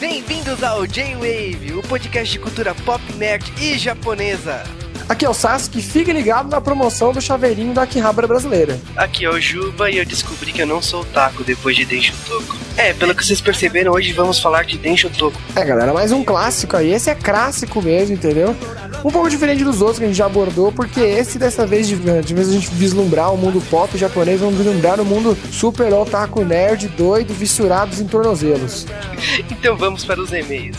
Bem-vindos ao J-Wave, o podcast de cultura pop, nerd e japonesa. Aqui é o Sasuke, fique ligado na promoção do chaveirinho da Akihabara brasileira. Aqui é o Juba e eu descobri que eu não sou taco depois de Densho Toku. É, pelo que vocês perceberam, hoje vamos falar de Densho Toku. É, galera, mais um clássico aí. Esse é clássico mesmo, entendeu? Um pouco diferente dos outros que a gente já abordou, porque esse dessa vez, de, de vez a gente vislumbrar o mundo pop japonês, vamos vislumbrar o mundo super otaku nerd, doido, vissurados em tornozelos. então vamos para os e-mails.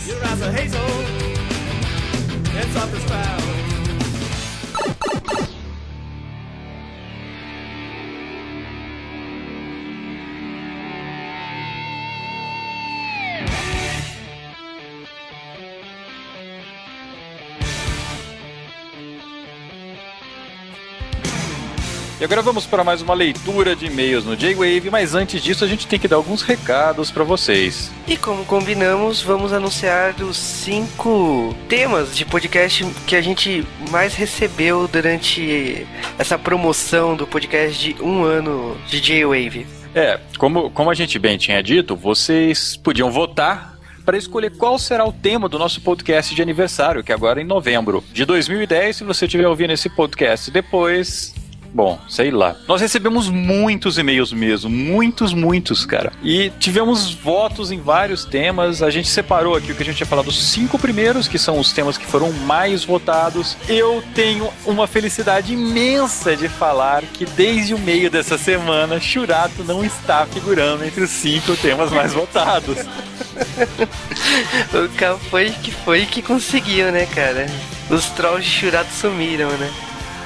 E agora vamos para mais uma leitura de e-mails no J-Wave, mas antes disso a gente tem que dar alguns recados para vocês. E como combinamos, vamos anunciar os cinco temas de podcast que a gente mais recebeu durante essa promoção do podcast de um ano de J-Wave. É, como, como a gente bem tinha dito, vocês podiam votar para escolher qual será o tema do nosso podcast de aniversário, que é agora é em novembro de 2010. Se você estiver ouvindo esse podcast depois, Bom, sei lá. Nós recebemos muitos e-mails mesmo, muitos, muitos, cara. E tivemos votos em vários temas. A gente separou aqui o que a gente tinha falado, os cinco primeiros, que são os temas que foram mais votados. Eu tenho uma felicidade imensa de falar que desde o meio dessa semana, Churato não está figurando entre os cinco temas mais votados. o cara foi que foi que conseguiu, né, cara? Os trolls de Churato sumiram, né?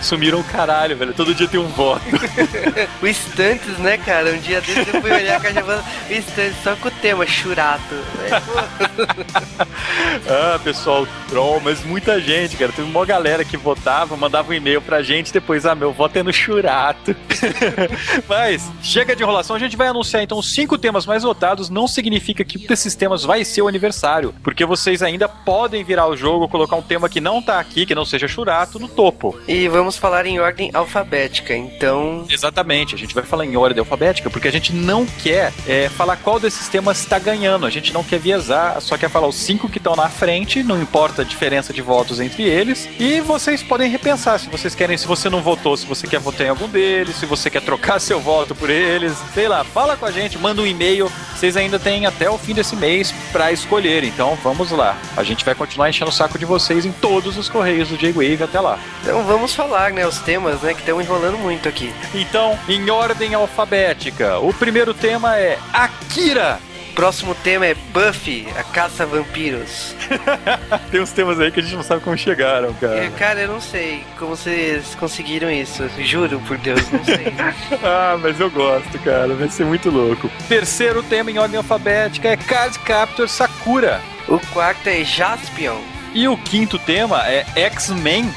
Sumiram o caralho, velho. Todo dia tem um voto. o Estantes, né, cara? Um dia desse eu fui olhar a caixa o Estantes, só com o tema, churato. ah, pessoal, troll, mas muita gente, cara. Teve uma galera que votava, mandava um e-mail pra gente, depois, ah, meu voto é no churato. mas, chega de enrolação, a gente vai anunciar então os cinco temas mais votados. Não significa que um desses temas vai ser o aniversário, porque vocês ainda podem virar o jogo, colocar um tema que não tá aqui, que não seja churato, no topo. E vamos vamos falar em ordem alfabética, então. Exatamente, a gente vai falar em ordem alfabética porque a gente não quer é, falar qual desses temas está ganhando, a gente não quer viesar, só quer falar os cinco que estão na frente, não importa a diferença de votos entre eles, e vocês podem repensar se vocês querem, se você não votou, se você quer votar em algum deles, se você quer trocar seu voto por eles, sei lá, fala com a gente, manda um e-mail, vocês ainda têm até o fim desse mês para escolher, então vamos lá, a gente vai continuar enchendo o saco de vocês em todos os correios do J-Wave até lá. Então vamos falar falar, né, os temas, né, que estão enrolando muito aqui. Então, em ordem alfabética, o primeiro tema é Akira. Próximo tema é Buffy, a caça a vampiros. Tem uns temas aí que a gente não sabe como chegaram, cara. É, cara, eu não sei como vocês conseguiram isso. Juro por Deus, não sei. ah, mas eu gosto, cara. Vai ser muito louco. Terceiro tema em ordem alfabética é Card Captor Sakura. O quarto é Jaspion. E o quinto tema é X-Men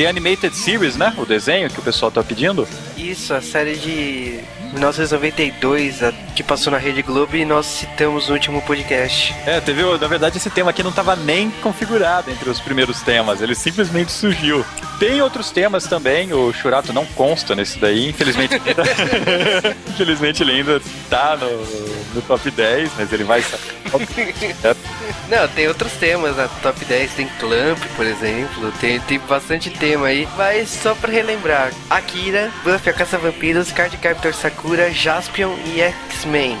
The Animated Series, né? O desenho que o pessoal tá pedindo. Isso, a série de 1992, a, que passou na Rede Globo e nós citamos no último podcast. É, teve, na verdade, esse tema aqui não estava nem configurado entre os primeiros temas, ele simplesmente surgiu. Tem outros temas também, o Churato não consta nesse daí, infelizmente. infelizmente ele ainda tá no, no top 10, mas ele vai. não, tem outros temas na top 10, tem Clamp, por exemplo, tem, tem bastante tema aí, mas só pra relembrar: Akira, Buffy a Caça-Vampiros, Card Captor. Sakura, Jaspion e X-Men.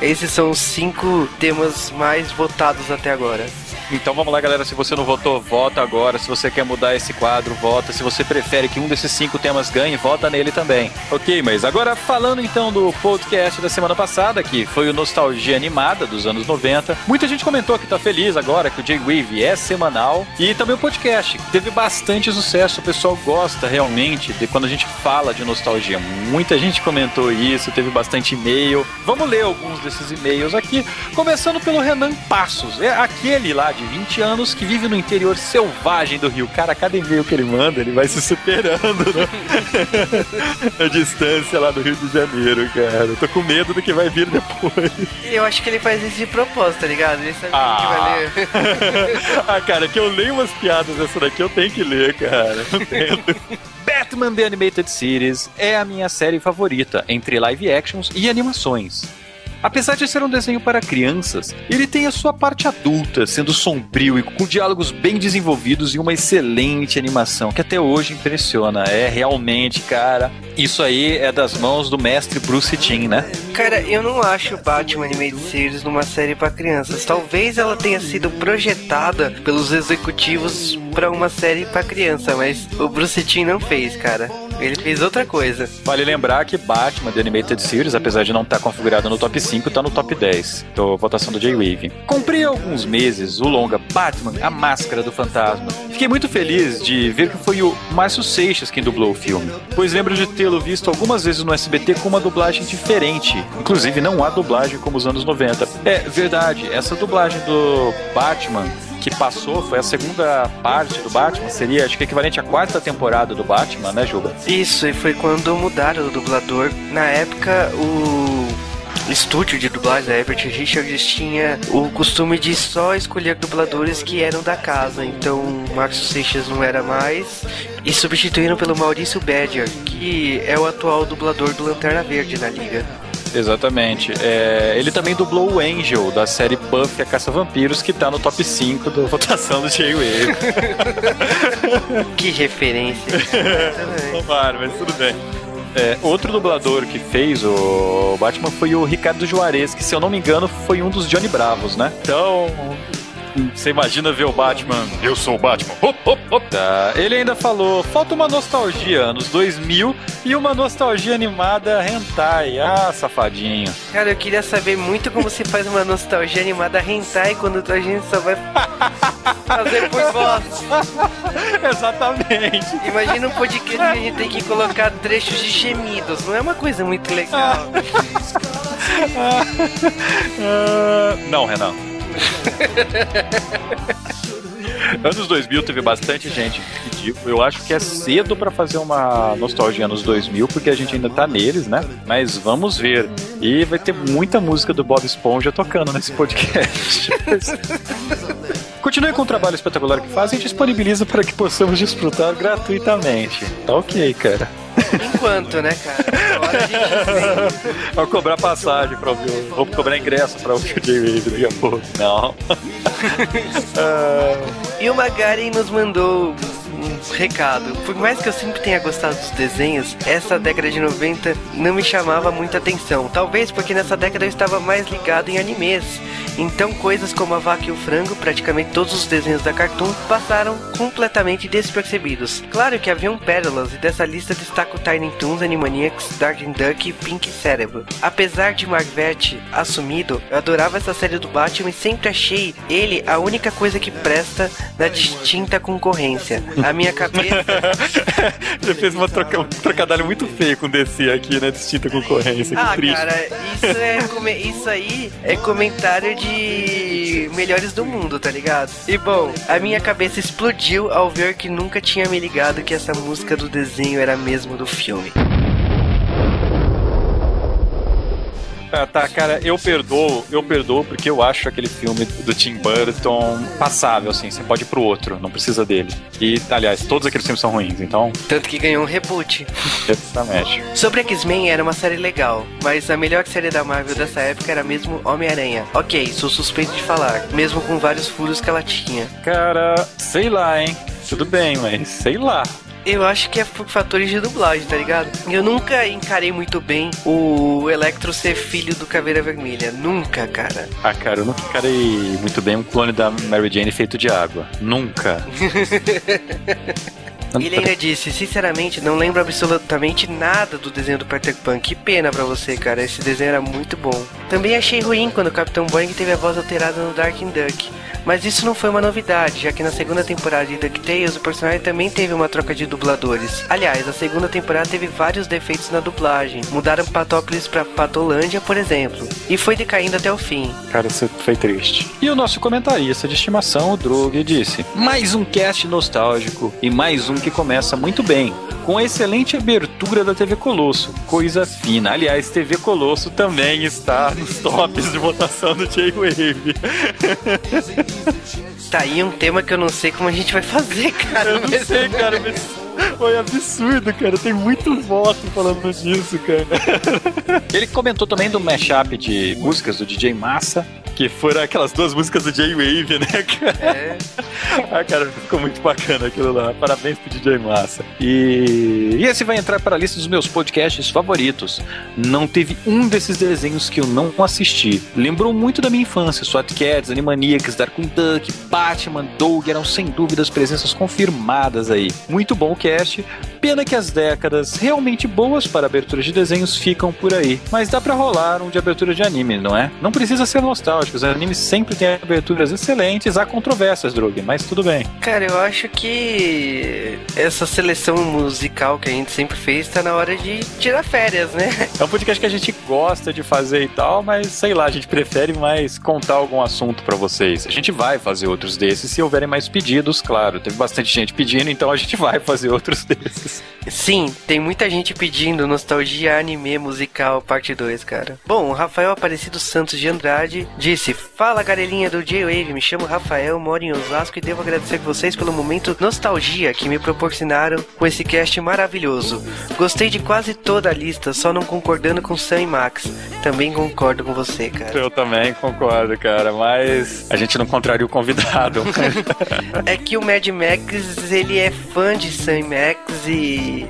Esses são os cinco temas mais votados até agora. Então vamos lá, galera. Se você não votou, vota agora. Se você quer mudar esse quadro, vota. Se você prefere que um desses cinco temas ganhe, vota nele também. Ok, mas agora falando então do podcast da semana passada, que foi o Nostalgia Animada dos anos 90. Muita gente comentou que tá feliz agora que o J-Wave é semanal. E também o podcast, que teve bastante sucesso. O pessoal gosta realmente de quando a gente fala de nostalgia. Muita gente comentou isso, teve bastante e-mail. Vamos ler alguns desses e-mails aqui. Começando pelo Renan Passos. É aquele lá de de 20 anos que vive no interior selvagem do Rio. Cara, cada e-mail que ele manda, ele vai se superando né? a distância lá do Rio de Janeiro, cara. Eu tô com medo do que vai vir depois. Eu acho que ele faz isso de propósito, tá ligado? Ele sabe ah. que vai ler. ah, cara, que eu leio umas piadas dessa daqui, eu tenho que ler, cara. Não tento. Batman The Animated Series é a minha série favorita entre live actions e animações. Apesar de ser um desenho para crianças, ele tem a sua parte adulta, sendo sombrio e com diálogos bem desenvolvidos e uma excelente animação que até hoje impressiona. É realmente, cara, isso aí é das mãos do mestre Bruce Timm, né? Cara, eu não acho Batman Animated Series numa série para crianças. Talvez ela tenha sido projetada pelos executivos para uma série para criança, mas o Bruce Timm não fez, cara. Ele fez outra coisa. Vale lembrar que Batman The Animated Series, apesar de não estar configurado no top 5, está no top 10 da votação do J-Wave. Comprei há alguns meses o longa Batman, a Máscara do Fantasma. Fiquei muito feliz de ver que foi o Márcio Seixas quem dublou o filme, pois lembro de tê-lo visto algumas vezes no SBT com uma dublagem diferente. Inclusive, não há dublagem como os anos 90. É verdade, essa dublagem do Batman que passou, foi a segunda parte do Batman, seria acho que equivalente à quarta temporada do Batman, né, Juba? Isso, e foi quando mudaram o dublador. Na época, o estúdio de dublagem da Herbert Richards tinha o costume de só escolher dubladores que eram da casa. Então, Márcio Seixas não era mais e substituíram pelo Maurício Badger, que é o atual dublador do Lanterna Verde na liga. Exatamente. É, ele também dublou o Angel da série Buffy a Caça Vampiros, que tá no top 5 da votação do J-Wave. que referência. Tomara, mas tudo bem. É, outro dublador que fez o Batman foi o Ricardo Juarez, que se eu não me engano foi um dos Johnny Bravos, né? Então, você imagina ver o Batman. Eu sou o Batman. Hop, hop, hop. Tá. Ele ainda falou: falta uma nostalgia anos 2000 e uma nostalgia animada hentai. Ah, safadinho. Cara, eu queria saber muito como se faz uma nostalgia animada hentai quando a gente só vai fazer por voz. Exatamente. Imagina um podcast que a gente tem que colocar trechos de gemidos. Não é uma coisa muito legal. não, Renan. anos 2000 teve bastante gente pediu. Eu acho que é cedo para fazer uma nostalgia anos 2000, porque a gente ainda tá neles, né? Mas vamos ver. E vai ter muita música do Bob Esponja tocando nesse podcast. Continue com o trabalho espetacular que faz e disponibiliza para que possamos desfrutar gratuitamente. Tá ok, cara. Enquanto, né, cara? Hora de Vou cobrar passagem pra ouvir. Vou cobrar ingresso pra ouvir o J-Wave daqui a pouco. Não. E o Magaren nos mandou um recado. Por mais que eu sempre tenha gostado dos desenhos, essa década de 90 não me chamava muita atenção. Talvez porque nessa década eu estava mais ligado em animes. Então coisas como a vaca e o frango, praticamente todos os desenhos da Cartoon, passaram completamente despercebidos. Claro que haviam pérolas e dessa lista destaco Tiny Toons, Animaniacs, Darkwing Duck e Pink Cerebro. Apesar de Marvete assumido, eu adorava essa série do Batman e sempre achei ele a única coisa que presta na distinta concorrência. A minha cabeça. Você fez uma troca, um trocadilho muito feio com DC aqui, né? Distinta concorrência. Ah, triste. cara, isso, é come- isso aí é comentário de melhores do mundo, tá ligado? E bom, a minha cabeça explodiu ao ver que nunca tinha me ligado que essa música do desenho era mesmo do filme. Ah, tá, cara, eu perdoo, eu perdoo porque eu acho aquele filme do Tim Burton passável, assim, você pode ir pro outro, não precisa dele. E, aliás, todos aqueles filmes são ruins, então, Tanto que ganhou um reboot. exatamente. Sobre X-Men era uma série legal, mas a melhor série da Marvel dessa época era mesmo Homem-Aranha. Ok, sou suspeito de falar, mesmo com vários furos que ela tinha. Cara, sei lá, hein? Tudo bem, mas sei lá. Eu acho que é por fatores de dublagem, tá ligado? Eu nunca encarei muito bem o Electro ser filho do Caveira Vermelha. Nunca, cara. Ah, cara, eu nunca encarei muito bem um clone da Mary Jane feito de água. Nunca. Ele ainda disse, sinceramente, não lembro absolutamente nada do desenho do Peter Pan. Que pena pra você, cara. Esse desenho era muito bom. Também achei ruim quando o Capitão Boeing teve a voz alterada no Darkwing Duck. Mas isso não foi uma novidade, já que na segunda temporada de DuckTales o personagem também teve uma troca de dubladores. Aliás, a segunda temporada teve vários defeitos na dublagem. Mudaram Patópolis pra Patolândia, por exemplo. E foi decaindo até o fim. Cara, isso foi triste. E o nosso comentarista de estimação, o Drug, disse: Mais um cast nostálgico e mais um que começa muito bem. Com a excelente abertura da TV Colosso, coisa fina. Aliás, TV Colosso também está nos tops de votação do J-Wave. Tá aí um tema que eu não sei como a gente vai fazer, cara. Eu não sei, cara, mas Foi absurdo, cara. Tem muito voto falando disso, cara. Ele comentou também do mashup de músicas do DJ Massa, que foram aquelas duas músicas do J-Wave, né, cara? É. ah, cara, ficou muito bacana aquilo lá. Parabéns pro DJ Massa. E... e esse vai entrar para a lista dos meus podcasts favoritos. Não teve um desses desenhos que eu não assisti. Lembrou muito da minha infância. SWAT Cats, Animaniacs, Darkwing Duck, Batman, Doug eram sem dúvidas presenças confirmadas aí. Muito bom o cast. Pena que as décadas realmente boas para abertura de desenhos ficam por aí. Mas dá para rolar um de abertura de anime, não é? Não precisa ser nostálgico. Os animes sempre têm aberturas excelentes. Há controvérsias, Drug, mas tudo bem. Cara, eu acho que essa seleção musical que a gente sempre fez tá na hora de tirar férias, né? É um podcast que a gente gosta de fazer e tal, mas sei lá, a gente prefere mais contar algum assunto para vocês. A gente vai fazer outros desses se houverem mais pedidos, claro. Teve bastante gente pedindo, então a gente vai fazer outros desses. Sim, tem muita gente pedindo Nostalgia Anime Musical Parte 2, cara. Bom, o Rafael Aparecido Santos de Andrade disse: Fala galerinha do J-Wave, me chamo Rafael, moro em Osasco e devo agradecer vocês pelo momento nostalgia que me proporcionaram com esse cast maravilhoso. Gostei de quase toda a lista, só não concordando com Sam e Max. Também concordo com você, cara. Eu também concordo, cara, mas a gente não contraria o convidado. é que o Mad Max, ele é fã de Sam e Max e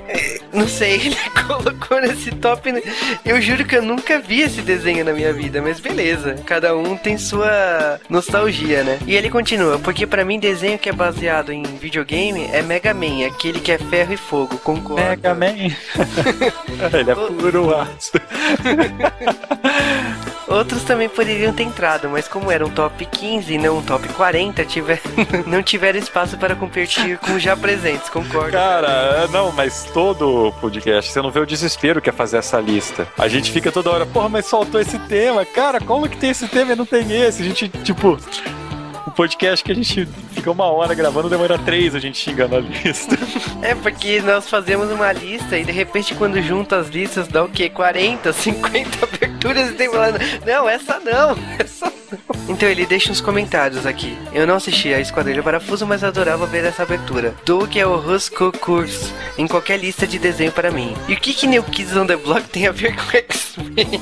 não sei, ele colocou nesse top. Né? Eu juro que eu nunca vi esse desenho na minha vida, mas beleza. Cada um tem sua nostalgia, né? E ele continua, porque para mim desenho que é baseado em videogame é Mega Man, aquele que é ferro e fogo, concordo. Mega Man. ele é puro aço. Outros também poderiam ter entrado, mas como era um top 15 e não um top 40, tiver, não tiveram espaço para competir com os já presentes, concordo. Cara, não, mas todo podcast, você não vê o desespero que é fazer essa lista. A gente fica toda hora, porra, mas soltou esse tema. Cara, como que tem esse tema e não tem esse? A gente, tipo, o podcast que a gente fica uma hora gravando demora três a gente xingando a lista. É, porque nós fazemos uma lista e de repente quando junta as listas dá o quê? 40, 50 aberturas e tem falando, não, essa não, essa não. Então ele deixa uns comentários aqui. Eu não assisti a Esquadrilha Parafuso, mas adorava ver essa abertura. Doug é o Rusco Curse em qualquer lista de desenho para mim. E o que que New Kids on the Block tem a ver com X-Men?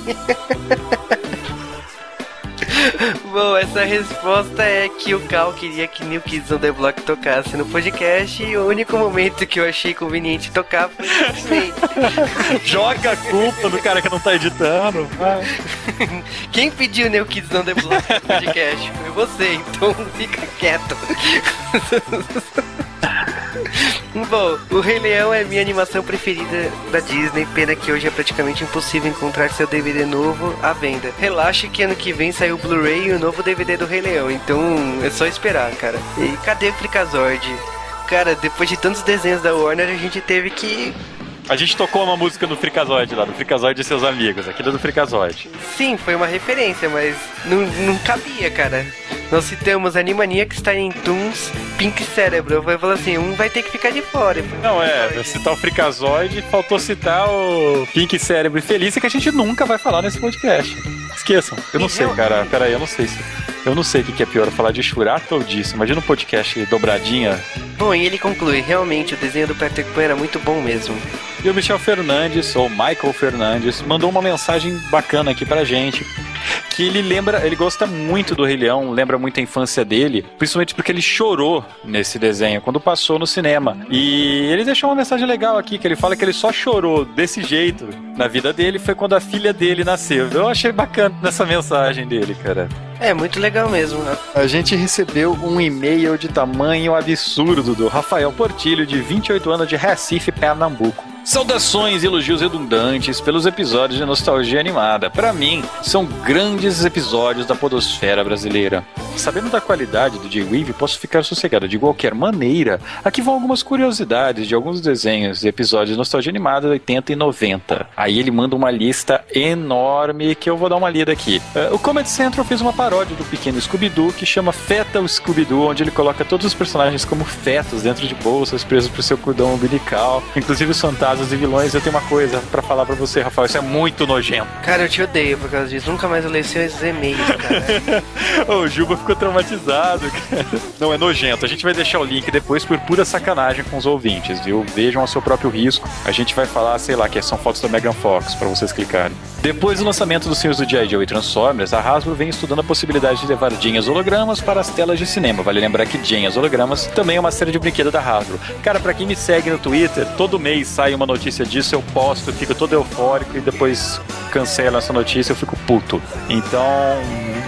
Bom, essa resposta é que o Cal queria que New Kids on the Block tocasse no podcast e o único momento que eu achei conveniente tocar foi simplesmente. Joga a culpa do cara que não tá editando. Quem pediu New Kids on the Block no podcast foi você, então fica quieto. Bom, o Rei Leão é minha animação preferida da Disney. Pena que hoje é praticamente impossível encontrar seu DVD novo à venda. Relaxe que ano que vem saiu o Blu-ray e o novo DVD do Rei Leão. Então é só esperar, cara. E cadê o Fricazord? Cara, depois de tantos desenhos da Warner, a gente teve que a gente tocou uma música no Frikazoid lá, do Frikazoid e seus amigos, aquilo do Frikazoid. Sim, foi uma referência, mas não, não cabia, cara. Nós citamos Animaniacs, Tiny Toons, Pink Cérebro. Eu vou falar assim, um vai ter que ficar de fora. Não, é, citar o Frikazoid, faltou citar o Pink Cérebro e Felícia, que a gente nunca vai falar nesse podcast. Esqueçam. Eu não sei, cara. Pera aí, eu não sei se... Eu não sei o que é pior, falar de Shurato ou disso. Imagina um podcast dobradinha. Bom, e ele conclui, realmente, o desenho do Peter Pan era muito bom mesmo. E o Michel Fernandes, ou Michael Fernandes, mandou uma mensagem bacana aqui pra gente. Que ele lembra, ele gosta muito do Rei Leão, lembra muito a infância dele, principalmente porque ele chorou nesse desenho quando passou no cinema. E ele deixou uma mensagem legal aqui, que ele fala que ele só chorou desse jeito na vida dele foi quando a filha dele nasceu. Eu achei bacana nessa mensagem dele, cara. É, muito legal mesmo, né? A gente recebeu um e-mail de tamanho absurdo do Rafael Portilho, de 28 anos, de Recife, Pernambuco. Saudações e elogios redundantes pelos episódios de nostalgia animada. Para mim, são grandes episódios da podosfera brasileira. Sabendo da qualidade do J-Weave, posso ficar sossegado de qualquer maneira. Aqui vão algumas curiosidades de alguns desenhos e episódios de nostalgia animada 80 e 90. Aí ele manda uma lista enorme que eu vou dar uma lida aqui. Uh, o Comedy Central fez uma paródia do pequeno Scooby-Doo que chama Feta o Scooby-Doo, onde ele coloca todos os personagens como fetos dentro de bolsas presos pro seu cordão umbilical, inclusive os fantasmas casas e vilões, eu tenho uma coisa para falar para você, Rafael. Isso é muito nojento. Cara, eu te odeio por causa disso. Nunca mais eu leio seus e-mails, cara. o Juba ficou traumatizado, cara. Não, é nojento. A gente vai deixar o link depois por pura sacanagem com os ouvintes, viu? Vejam a seu próprio risco. A gente vai falar, sei lá, que são fotos da Megan Fox para vocês clicarem. Depois do lançamento dos filmes do G.I. Joe e Transformers, a Hasbro vem estudando a possibilidade de levar Jeans hologramas para as telas de cinema. Vale lembrar que Jeans hologramas também é uma série de brinquedo da Hasbro. Cara, para quem me segue no Twitter, todo mês sai uma notícia disso, eu posto, fico todo eufórico e depois cancela essa notícia, eu fico puto. Então,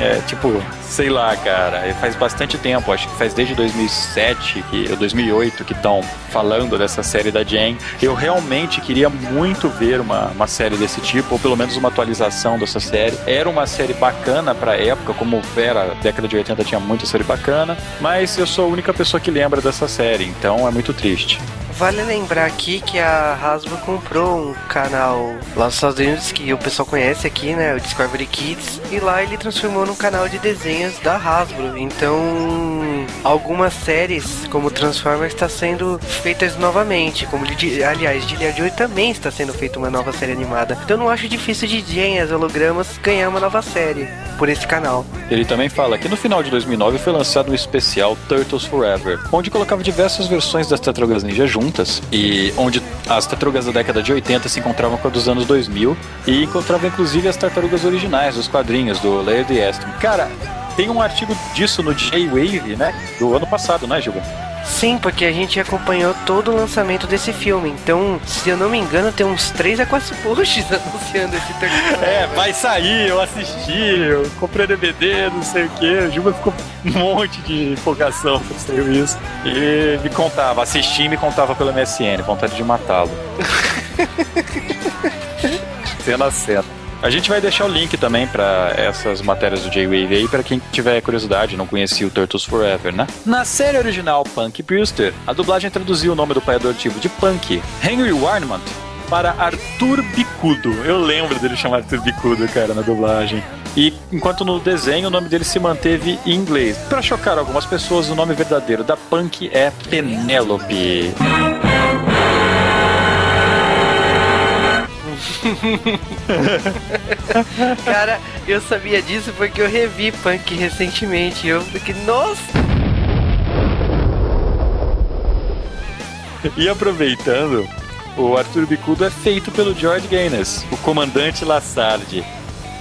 é tipo, sei lá, cara, faz bastante tempo, acho que faz desde 2007 que, ou 2008 que estão falando dessa série da Jane. Eu realmente queria muito ver uma, uma série desse tipo, ou pelo menos uma atualização dessa série. Era uma série bacana pra época, como era, década de 80 tinha muita série bacana, mas eu sou a única pessoa que lembra dessa série, então é muito triste. Vale lembrar aqui que a Hasbro comprou um canal lá nos Estados Unidos que o pessoal conhece aqui, né? O Discovery Kids. E lá ele transformou num canal de desenhos da Hasbro. Então, algumas séries, como Transformers, está sendo feitas novamente. Como, aliás, de Joy também está sendo feita uma nova série animada. Então, não acho difícil de Jen, as hologramas, ganhar uma nova série por esse canal. Ele também fala que no final de 2009 foi lançado um especial Turtles Forever, onde colocava diversas versões das Tartarugas Ninja juntas e onde as tartarugas da década de 80 se encontravam com a dos anos 2000 e encontravam inclusive as tartarugas originais dos quadrinhos do Laird Aston. Cara, tem um artigo disso no J-Wave, né, do ano passado, né, Gilberto? Sim, porque a gente acompanhou todo o lançamento desse filme. Então, se eu não me engano, tem uns 3 a 4 posts anunciando esse terceiro. É, vai sair, eu assisti, eu comprei DVD, não sei o que. O Juba ficou um monte de empolgação quando saiu isso. E me contava, assisti e me contava pelo MSN, vontade de matá-lo. cena a cena. A gente vai deixar o link também para essas matérias do J-Wave aí para quem tiver curiosidade, não conhecia o Turtles Forever, né? Na série original Punk Brewster, a dublagem traduziu o nome do pai adotivo de Punk, Henry Warnmont, para Arthur Bicudo. Eu lembro dele chamar Arthur Bicudo, cara, na dublagem. E enquanto no desenho o nome dele se manteve em inglês. Para chocar algumas pessoas, o nome verdadeiro da Punk é Penélope. Cara, eu sabia disso porque eu revi Punk recentemente. Eu fiquei, nossa! E aproveitando, o Arthur Bicudo é feito pelo George Gaines, o comandante Lassardi.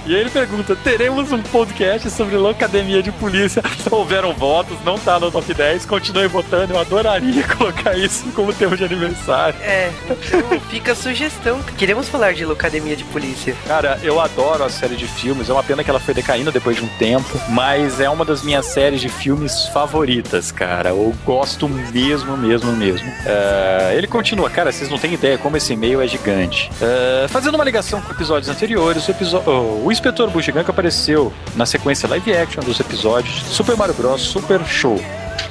E aí ele pergunta: teremos um podcast sobre Locademia de Polícia? Houveram votos, não tá no top 10, continue votando. Eu adoraria colocar isso como tema de aniversário. É, então fica a sugestão. Queremos falar de Locademia de Polícia. Cara, eu adoro a série de filmes. É uma pena que ela foi decaindo depois de um tempo, mas é uma das minhas séries de filmes favoritas, cara. Eu gosto mesmo, mesmo, mesmo. Uh, ele continua, cara, vocês não têm ideia como esse e-mail é gigante. Uh, fazendo uma ligação com episódios anteriores, o episódio. Oh, o Inspetor Bugigan que apareceu na sequência live action dos episódios Super Mario Bros. Super Show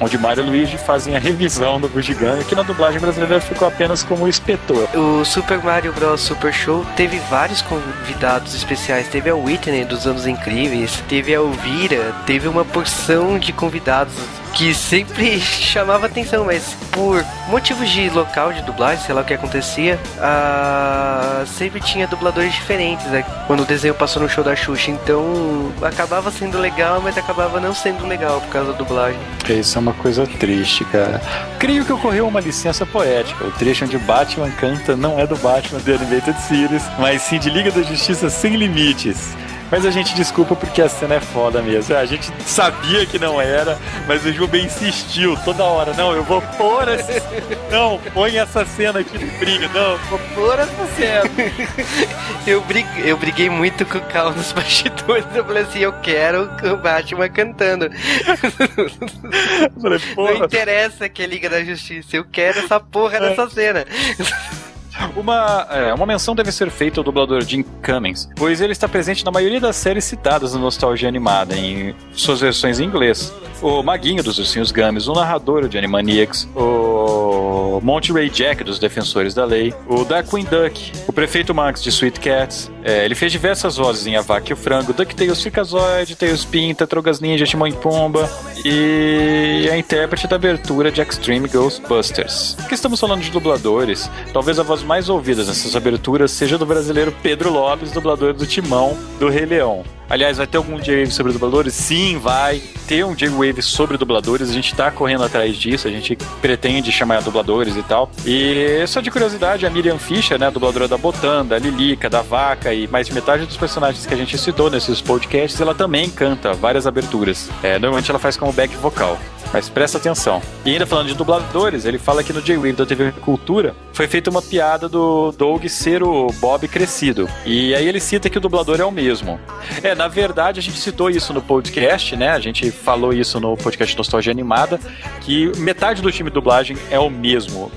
onde Mario e Luigi fazem a revisão do Bugigan, que na dublagem brasileira ficou apenas como inspetor. O Super Mario Bros. Super Show teve vários convidados especiais. Teve a Whitney dos Anos Incríveis, teve a Elvira, teve uma porção de convidados que sempre chamava atenção, mas por motivos de local de dublagem, sei lá o que acontecia, sempre tinha dubladores diferentes né? quando o desenho passou no show da Xuxa. Então acabava sendo legal, mas acabava não sendo legal por causa da dublagem. Isso é uma coisa triste, cara. Creio que ocorreu uma licença poética. O trecho onde Batman canta não é do Batman The Animated Series, mas sim de Liga da Justiça Sem Limites. Mas a gente desculpa porque a cena é foda mesmo. A gente sabia que não era, mas o Juba insistiu toda hora. Não, eu vou pôr essa. Não, põe essa cena aqui no briga. Não, vou pôr essa cena. eu, briguei, eu briguei muito com o Cal nos bastidores. Eu falei assim: eu quero o Batman cantando. Falei, não interessa que é Liga da Justiça, eu quero essa porra dessa cena. Uma, é, uma menção deve ser feita ao dublador Jim Cummings, pois ele está presente na maioria das séries citadas na Nostalgia Animada, em suas versões em inglês. O Maguinho dos Ursinhos Games, o narrador de Animaniacs, o o Monterey Jack dos Defensores da Lei, o Darkwing Duck, o Prefeito Max de Sweet Cats. É, ele fez diversas vozes em A Vaca e o Frango, DuckTales, Freakazoid, Tailspin, Tartarugas Ninja, Timão e Pumba e a intérprete da abertura de Extreme Ghostbusters. Porque estamos falando de dubladores, talvez a voz mais ouvida nessas aberturas seja do brasileiro Pedro Lopes, dublador do Timão do Rei Leão. Aliás, vai ter algum J-Wave sobre dubladores? Sim, vai ter um J-Wave sobre dubladores. A gente tá correndo atrás disso, a gente pretende chamar dubladores e tal. E só de curiosidade, a Miriam Fischer, né, dubladora da Botan, da Lilica, da Vaca e mais de metade dos personagens que a gente citou nesses podcasts, ela também canta várias aberturas. É, normalmente ela faz como back vocal. Mas presta atenção. E ainda falando de dubladores, ele fala que no J-Wave da TV Cultura foi feita uma piada do Doug ser o Bob crescido. E aí ele cita que o dublador é o mesmo. É, na verdade, a gente citou isso no podcast, né? A gente falou isso no podcast Nostalgia Animada, que metade do time de dublagem é o mesmo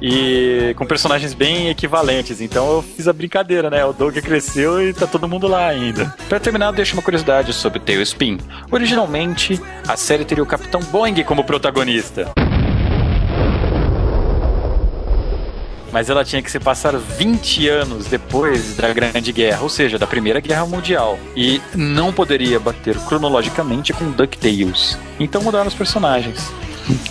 e com personagens bem equivalentes. Então eu fiz a brincadeira, né? O Doug cresceu e tá todo mundo lá ainda. Para terminar, deixo uma curiosidade sobre Tailspin. Originalmente, a série teria o Capitão Boeing como protagonista. mas ela tinha que se passar 20 anos depois da Grande Guerra, ou seja, da Primeira Guerra Mundial, e não poderia bater cronologicamente com DuckTales. Então mudaram os personagens.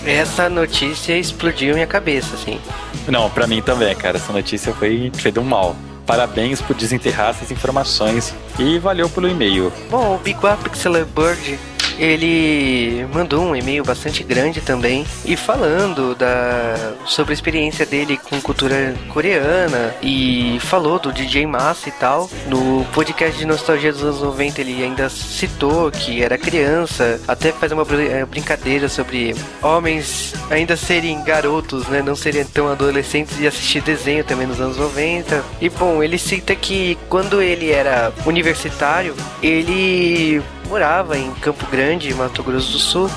Essa notícia explodiu minha cabeça, assim. Não, para mim também, cara. Essa notícia foi, foi do mal. Parabéns por desenterrar essas informações e valeu pelo e-mail. Bom, o Big Bird ele mandou um e-mail bastante grande também e falando da sobre a experiência dele com cultura coreana e falou do DJ Massa e tal. No podcast de nostalgia dos anos 90 ele ainda citou que era criança, até faz uma eh, brincadeira sobre homens ainda serem garotos, né, não serem tão adolescentes e assistir desenho também nos anos 90. E bom, ele cita que quando ele era universitário, ele morava em Campo Grande, Mato Grosso do Sul,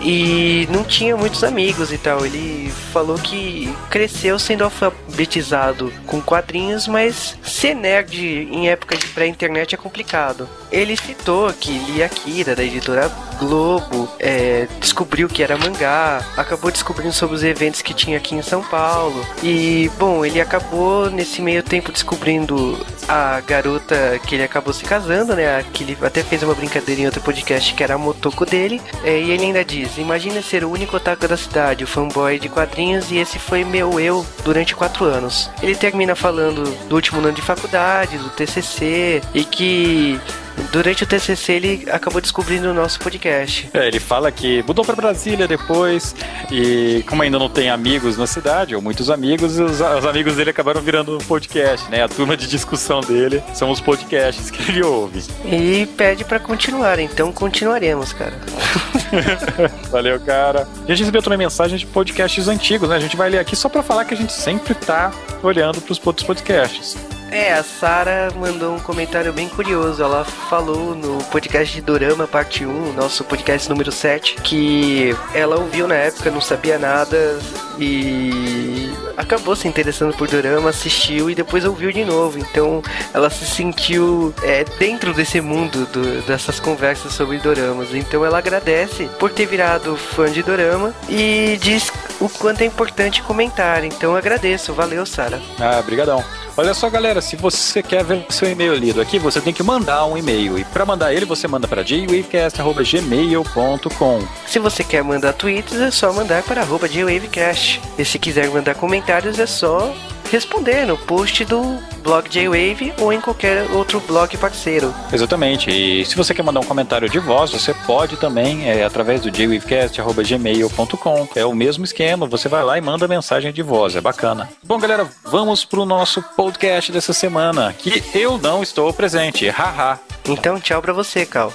e não tinha muitos amigos e tal. Ele falou que cresceu sendo alfabetizado com quadrinhos, mas ser nerd em época de pré-internet é complicado. Ele citou que lia Akira, da editora Globo, é, descobriu que era mangá, acabou descobrindo sobre os eventos que tinha aqui em São Paulo. E, bom, ele acabou nesse meio tempo descobrindo a garota que ele acabou se casando, né? Que ele até fez uma brincadeira em outro podcast que era a Motoko dele. É, e ele ainda diz: Imagina ser o único otaku da cidade, o fanboy de quadrinhos, e esse foi meu eu durante quatro anos. Ele termina falando do último ano de faculdade, do TCC, e que durante o TCC ele acabou descobrindo o nosso podcast. É, ele fala que mudou para Brasília depois e como ainda não tem amigos na cidade, ou muitos amigos, os, os amigos dele acabaram virando podcast, né? A turma de discussão dele são os podcasts que ele ouve. E pede para continuar, então continuaremos, cara. Valeu, cara. A gente recebeu também mensagem de podcasts antigos, né? A gente vai ler aqui só para falar que a gente sempre tá olhando pros outros podcasts. É, a Sara mandou um comentário bem curioso. Ela falou no podcast de Dorama, parte 1, nosso podcast número 7, que ela ouviu na época, não sabia nada e acabou se interessando por Dorama, assistiu e depois ouviu de novo. Então ela se sentiu é, dentro desse mundo do, dessas conversas sobre Doramas. Então ela agradece por ter virado fã de Dorama e diz o quanto é importante comentar. Então agradeço. Valeu, Sara. Ah, brigadão. Olha só, galera, se você quer ver seu e-mail lido aqui, você tem que mandar um e-mail. E para mandar ele, você manda para jwavecast.gmail.com. Se você quer mandar tweets, é só mandar para jwavecast. E se quiser mandar comentários, é só responder no post do blog J-Wave ou em qualquer outro blog parceiro. Exatamente. E se você quer mandar um comentário de voz, você pode também é, através do jwavecast.gmail.com. É o mesmo esquema, você vai lá e manda mensagem de voz, é bacana. Bom, galera, vamos pro nosso podcast dessa semana, que eu não estou presente, haha. Então, tchau pra você, Cal.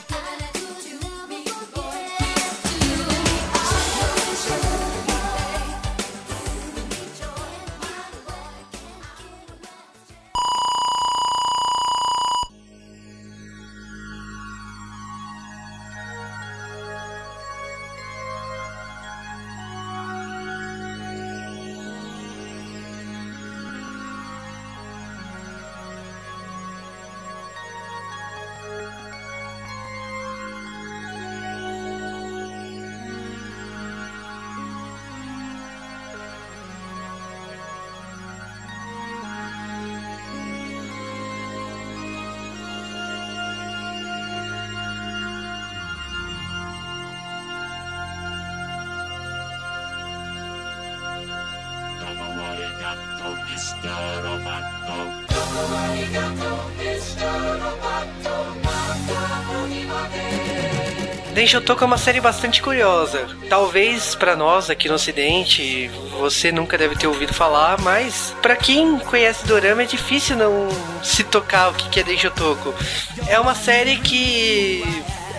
Densho Toku é uma série bastante curiosa. Talvez para nós aqui no ocidente, você nunca deve ter ouvido falar, mas para quem conhece Dorama é difícil não se tocar o que é Densho Toku. É uma série que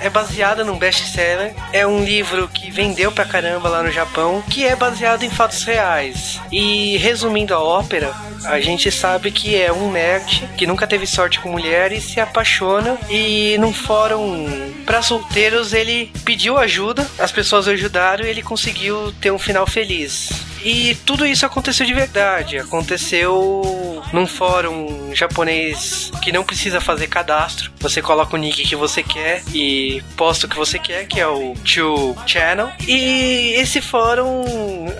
é baseada num best-seller. É um livro que vendeu pra caramba lá no Japão, que é baseado em fatos reais. E resumindo a ópera, a gente sabe que é um nerd que nunca teve sorte com mulheres, se apaixona e num fórum para solteiros ele pediu ajuda, as pessoas ajudaram e ele conseguiu ter um final feliz. E tudo isso aconteceu de verdade. Aconteceu num fórum japonês que não precisa fazer cadastro. Você coloca o nick que você quer e posta o que você quer, que é o Two Channel. E esse fórum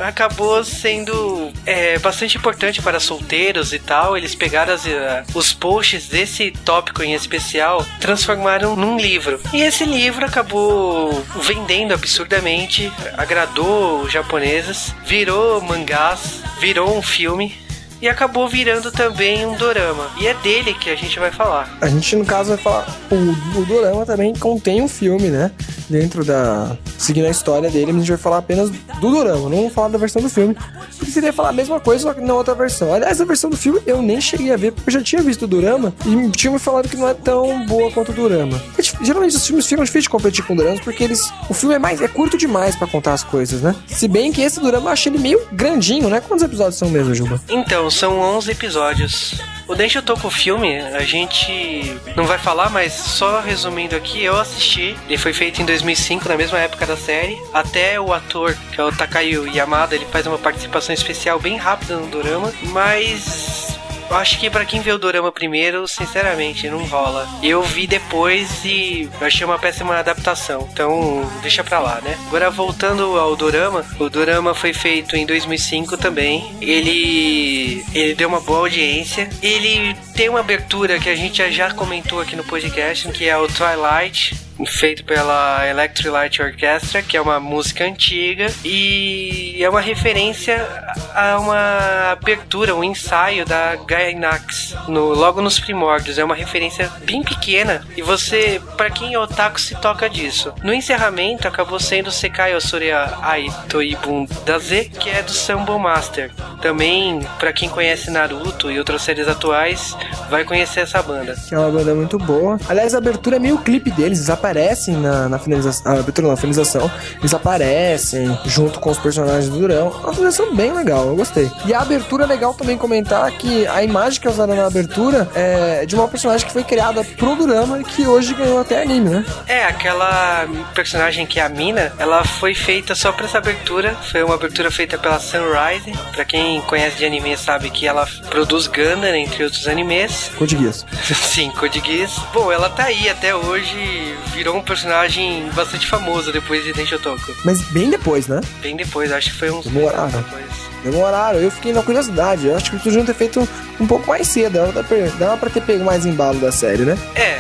acabou sendo é, bastante importante para solteiros e tal. Eles pegaram as, uh, os posts desse tópico em especial, transformaram num livro. E esse livro acabou vendendo absurdamente, agradou os japoneses, virou mangás, virou um filme e acabou virando também um dorama. E é dele que a gente vai falar. A gente, no caso, vai falar. O, o dorama também contém um filme, né? Dentro da. Seguindo a história dele, a gente vai falar apenas do dorama, não vamos falar da versão do filme. Porque seria falar a mesma coisa, só que na outra versão. Aliás, a versão do filme eu nem cheguei a ver, porque eu já tinha visto o dorama e tinha me falado que não é tão boa quanto o dorama. É, geralmente os filmes ficam difíceis de competir com o dorama, porque eles. O filme é mais. é curto demais para contar as coisas, né? Se bem que esse dorama eu achei ele meio grandinho, né? Quantos episódios são mesmo, Juba? Então, são 11 episódios. O Densho Toku filme, a gente não vai falar, mas só resumindo aqui, eu assisti. Ele foi feito em 2005, na mesma época da série. Até o ator, que é o Takayo Yamada, ele faz uma participação especial bem rápida no drama, mas eu acho que para quem vê o Dorama primeiro, sinceramente, não rola. Eu vi depois e achei uma péssima adaptação. Então, deixa pra lá, né? Agora, voltando ao Dorama, o Dorama foi feito em 2005 também. Ele, ele deu uma boa audiência. Ele tem uma abertura que a gente já comentou aqui no podcast, que é o Twilight feito pela Electric Light Orchestra, que é uma música antiga e é uma referência a uma abertura, um ensaio da Gainax, no, logo nos primórdios. É uma referência bem pequena e você, para quem é otaku, se toca disso. No encerramento, acabou sendo Sekai Osoria Aito Ibun Daze, que é do Sambo Master. Também, para quem conhece Naruto e outras séries atuais, vai conhecer essa banda. Que é uma banda muito boa. Aliás, a abertura é meio clipe deles, eles aparecem na, na finalização. A abertura na finalização, eles aparecem junto com os personagens do Durão. Uma finalização bem legal, eu gostei. E a abertura é legal também comentar que a imagem que é usada na abertura é de uma personagem que foi criada pro Durama e que hoje ganhou até anime, né? É, aquela personagem que é a Mina, ela foi feita só pra essa abertura. Foi uma abertura feita pela Sunrise. Pra quem conhece de anime sabe que ela produz Gundam, entre outros animes. Code Geass. Sim, Code Geass. Bom, ela tá aí até hoje, virou um personagem bastante famoso depois de Densho Toku. Mas bem depois, né? Bem depois, acho que foi uns Demoraram. depois. Demoraram, eu fiquei na curiosidade. Eu acho que podiam ter feito um pouco mais cedo. Dava pra, dava pra ter pego mais embalo da série, né? É,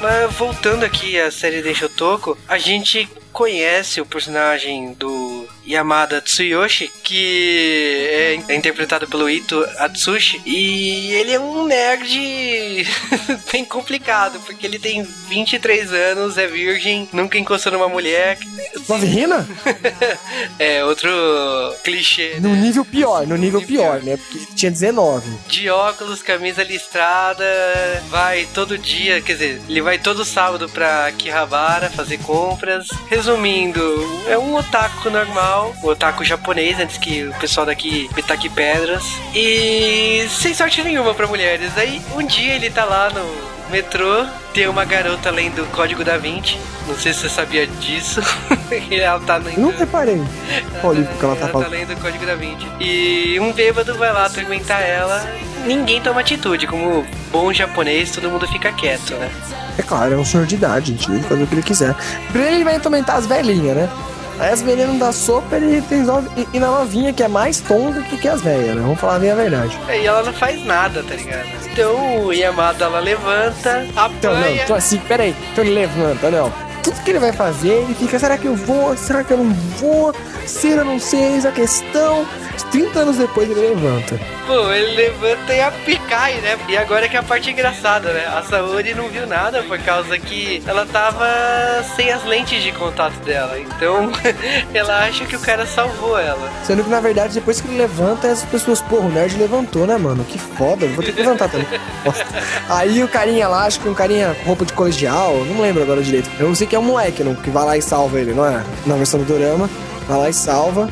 mas voltando aqui à série Densho Toku, a gente conhece o personagem do Yamada Tsuyoshi, que é interpretado pelo Ito Atsushi, e ele é um nerd bem complicado, porque ele tem 23 anos, é virgem, nunca encostou numa mulher. Nove rina? é, outro clichê. No nível pior, no nível pior, né? Porque tinha 19. De óculos, camisa listrada, vai todo dia, quer dizer, ele vai todo sábado pra Akihabara fazer compras. Resumindo, é um otaku normal, um otaku japonês, antes que o pessoal daqui me taque pedras. E sem sorte nenhuma pra mulheres. Aí um dia ele tá lá no metrô, tem uma garota lendo Código da Vinci. Não sei se você sabia disso. ela tá lendo. Não reparei. Qual livro que ela tá ela falando? tá lendo o Código da Vinci. E um bêbado vai lá atormentar ela. Ninguém toma atitude. Como bom japonês, todo mundo fica quieto, né? É claro, é um senhor de idade, gente. Ele faz o que ele quiser. Primeiro ele vai atormentar as velhinhas, né? Aí as não dá sopa, ele resolve ir ir na novinha, que é mais tonga que, que as velhas, né? Vamos falar bem a verdade. E ela não faz nada, tá ligado? Então o Yamada ela levanta, Então, não, apanha. então assim, peraí. Então ele levanta, não. Tudo que ele vai fazer, ele fica, será que eu vou? Será que eu não vou? Ser eu não sei, a questão. 30 anos depois ele levanta. Pô, ele levanta e a picai, né? E agora é que é a parte engraçada, né? A Saori não viu nada por causa que ela tava sem as lentes de contato dela. Então, ela acha que o cara salvou ela. Sendo que, na verdade, depois que ele levanta, as pessoas, porra, o nerd levantou, né, mano? Que foda, vou ter que levantar também. Aí o carinha lá, acho que um carinha com roupa de colegial, não lembro agora direito. Eu não sei que é um moleque, não, que vai lá e salva ele, não é? Na versão do Dorama, vai lá e salva.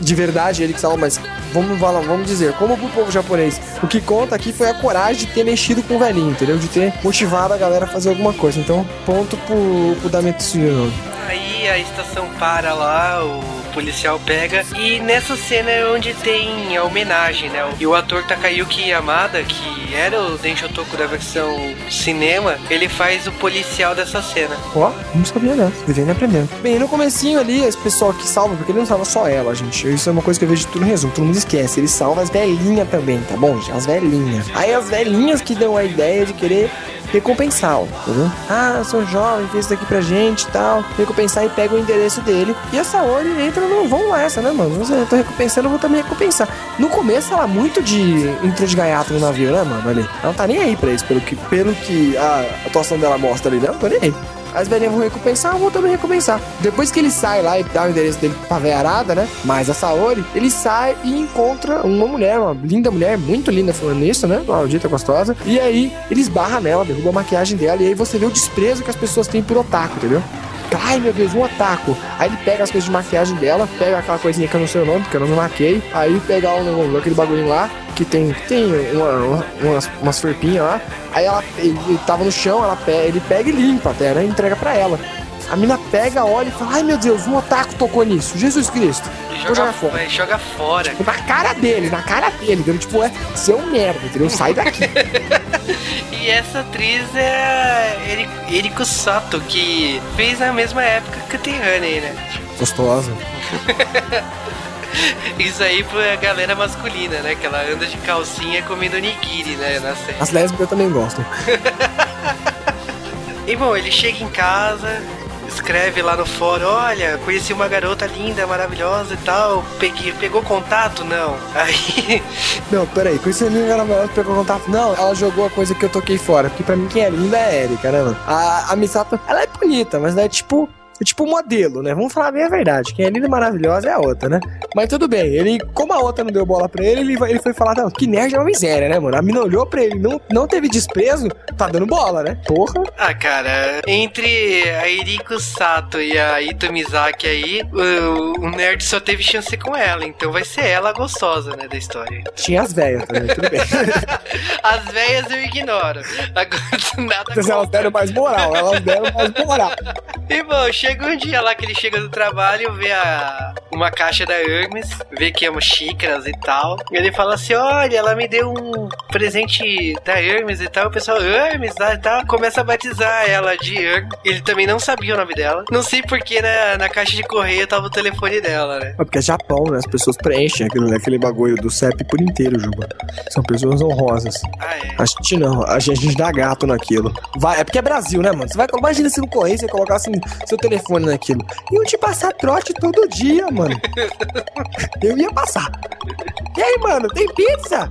De verdade, ele que salva, mas vamos, vamos dizer, como pro povo japonês, o que conta aqui foi a coragem de ter mexido com o velhinho, entendeu? De ter motivado a galera a fazer alguma coisa. Então, ponto pro, pro Dametsuyo. Aí a estação para lá, o policial pega. E nessa cena é onde tem a homenagem, né? E o ator Takayuki Yamada, que era o Denshotoku da versão cinema, ele faz o policial dessa cena. Ó, oh, não sabia dessa. Vivendo e aprendendo. Bem, no comecinho ali, esse pessoal que salva, porque ele não salva só ela, gente. Isso é uma coisa que eu vejo tudo no resumo, todo mundo esquece. Ele salva as velhinhas também, tá bom, gente? As velhinhas. Aí as velhinhas que dão a ideia de querer recompensá-lo, entendeu? Ah, sou jovem, fez isso aqui pra gente e tal. Recompensar e pega o endereço dele. E a Saori entra no vamos essa, né, mano? Eu tô recompensando, eu vou também recompensar. No começo ela muito de intro de gaiato no navio, né, mano? Ali. Ela não tá nem aí pra isso, pelo que, pelo que a atuação dela mostra ali, né? Não tô nem aí as velhinhas vão recompensar, eu vou também recompensar. Depois que ele sai lá e dá o endereço dele pra véia arada, né? Mais a Saori, ele sai e encontra uma mulher, uma linda mulher, muito linda falando isso, né? Maldita gostosa. E aí ele esbarra nela, derruba a maquiagem dela, e aí você vê o desprezo que as pessoas têm por otaku, entendeu? Ai meu Deus, um otaku. Aí ele pega as coisas de maquiagem dela, pega aquela coisinha que eu não sei o nome, porque eu não me maquei. Aí pega um, aquele bagulho lá, que tem, tem uma, uma, umas, umas ferpinhas lá. Aí ela ele tava no chão, ela ele pega e limpa até, né? Entrega pra ela. A mina pega, olha e fala: Ai meu Deus, um otaku tocou nisso. Jesus Cristo. Vou jogar fora. Joga fora. Tipo, na cara dele, na cara dele. Entendeu? Tipo, é seu merda, entendeu? Sai daqui. e essa atriz é Eriko Sato, que fez na mesma época que o T-Honey, né? Gostosa. Isso aí pra galera masculina, né? Que ela anda de calcinha comendo nigiri, né? Na série. As lésbicas também gostam. e bom, ele chega em casa, escreve lá no fórum, olha, conheci uma garota linda, maravilhosa e tal, peguei, pegou contato? Não. Aí... Não, peraí, conheci uma linda, maravilhosa, pegou contato? Não, ela jogou a coisa que eu toquei fora, porque pra mim quem é linda é Erika, né, A, a Misato, ela é bonita, mas é tipo tipo modelo, né? Vamos falar bem a verdade. Quem é linda e maravilhosa é a outra, né? Mas tudo bem, ele, como a outra não deu bola pra ele, ele, ele foi falar, não, que nerd é uma miséria, né, mano? A mina olhou pra ele, não, não teve desprezo, tá dando bola, né? Porra. Ah, cara, entre a Iriko Sato e a Ito Mizaki aí, o, o, nerd só teve chance com ela, então vai ser ela a gostosa, né, da história. Tinha as velhas também, tudo bem. as velhas eu ignoro. Agora, nada Elas deram mais moral, elas deram mais moral. E bom, chega chega um dia lá que ele chega do trabalho, vê a, uma caixa da Hermes, vê que é uma xícaras e tal. E ele fala assim: olha, ela me deu um presente da Hermes e tal. O pessoal, Hermes e tal, começa a batizar ela de Hermes. Ele também não sabia o nome dela. Não sei porque na, na caixa de correio tava o telefone dela, né? É porque é Japão, né? As pessoas preenchem aquele, aquele bagulho do CEP por inteiro, Juba. São pessoas honrosas. Ah, é? A gente não, a gente, a gente dá gato naquilo. Vai, é porque é Brasil, né, mano? Você vai, imagina se no correio você colocar assim, seu telefone telefone naquilo. Iam te passar trote todo dia, mano. Eu ia passar. E aí, mano, tem pizza?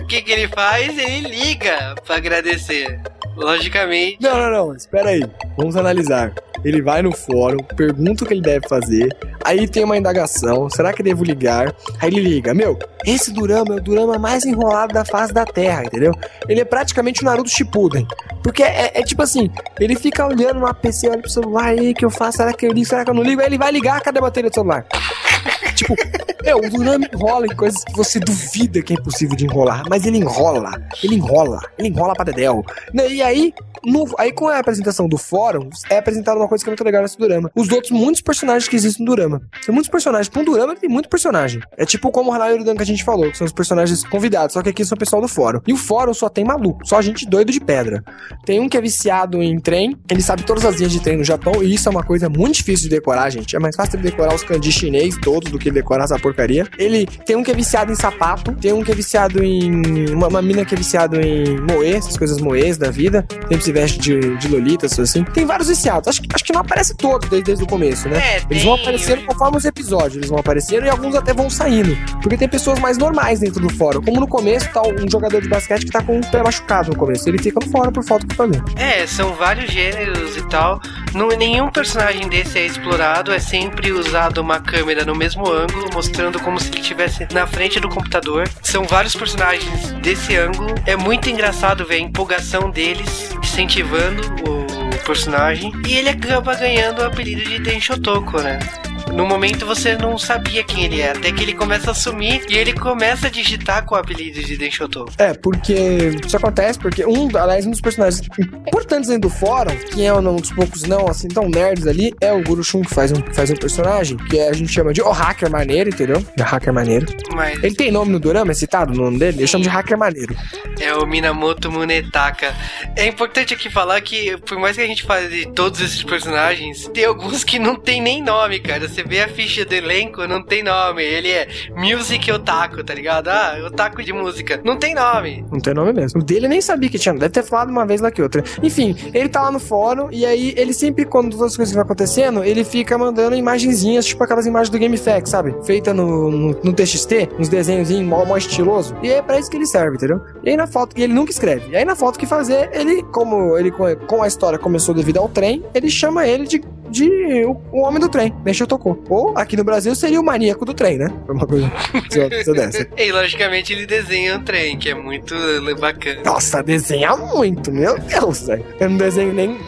O que, que ele faz? Ele liga pra agradecer. Logicamente. Não, não, não. Espera aí. Vamos analisar. Ele vai no fórum, pergunta o que ele deve fazer. Aí tem uma indagação. Será que devo ligar? Aí ele liga. Meu, esse Durama é o Durama mais enrolado da face da Terra, entendeu? Ele é praticamente o Naruto Shippuden. Porque é, é tipo assim, ele fica olhando no PC, olha pro celular aí, que eu faço? Será que eu ligo? Será que eu não ligo? Aí ele vai ligar, cadê a bateria do celular? tipo, meu, o Durama enrola em coisas que você duvida que é impossível de enrolar, mas ele enrola, ele enrola, ele enrola pra dedéu. E aí, no, aí com a apresentação do fórum, é apresentada uma coisa que é muito legal nesse Durama. Os outros muitos personagens que existem no Durama. São muitos personagens. Pra um Durama tem muito personagem. É tipo como o Hanai Uridan que a gente falou, que são os personagens convidados, só que aqui são o pessoal do fórum. E o fórum só tem maluco, só gente doido de pedra. Tem um que é viciado em trem, ele sabe todas as linhas de trem no Japão, e isso é uma coisa muito difícil de decorar, gente. É mais fácil de decorar os kanji chinês todos do que decorar essa porcaria. Ele tem um que é viciado em sapato, tem um que é viciado em. Uma, uma mina que é viciado em moer, essas coisas moês da vida. Sempre se veste de, de Lolita, assim. Tem vários viciados. Acho, acho que não aparece todos desde, desde o começo, né? É, Eles vão aparecendo conforme os episódios, eles vão aparecendo e alguns até vão saindo. Porque tem pessoas mais normais dentro do fórum. Como no começo, tá um jogador de basquete que tá com o pé machucado no começo. Ele fica no fórum por falta de fazer. É, são vários gêneros e tal. Não, nenhum personagem desse é explorado, é sempre usado uma câmera no mesmo ângulo, mostrando como se ele estivesse na frente do computador. São vários personagens desse ângulo. É muito engraçado ver a empolgação deles incentivando o personagem. E ele acaba ganhando o apelido de Denshotoko, né? No momento você não sabia quem ele é, até que ele começa a sumir e ele começa a digitar com o apelido de Denshotoko. É, porque isso acontece porque um, aliás, um dos personagens importantes dentro do fórum, que é um dos poucos não assim tão nerds ali, é o Guru Shun que faz um, faz um personagem que a gente chama de o hacker maneiro, entendeu? É hacker maneiro. Mas Ele tem nome no Dorama, é citado no nome dele? Eu chamo de hacker maneiro. É o Minamoto Munetaka. É importante aqui falar que, por mais que a gente fale de todos esses personagens, tem alguns que não tem nem nome, cara. Você vê a ficha do elenco, não tem nome. Ele é Music Otaku, tá ligado? Ah, Otaku de música. Não tem nome. Não tem nome mesmo. O dele nem sabia que tinha. Deve ter falado uma vez lá que outra. Enfim, ele tá lá no fórum e aí ele sempre, quando todas as coisas vão acontecendo, ele fica mandando imagenzinhas, tipo aquelas imagens do GameFAQ, sabe? Feita no, no, no TXT, uns desenhozinhos mó, mó estiloso. E é pra isso que ele serve, entendeu? E aí na foto, e ele nunca escreve. E aí na foto que fazer, ele, como ele com a história começou devido ao trem, ele chama ele de de o, o homem do trem, deixa eu tocou. Ou aqui no Brasil seria o maníaco do trem, né? Foi uma coisa, dessa. E logicamente ele desenha um trem, que é muito bacana. Nossa, desenha muito, meu Deus, velho. Eu não desenho nem,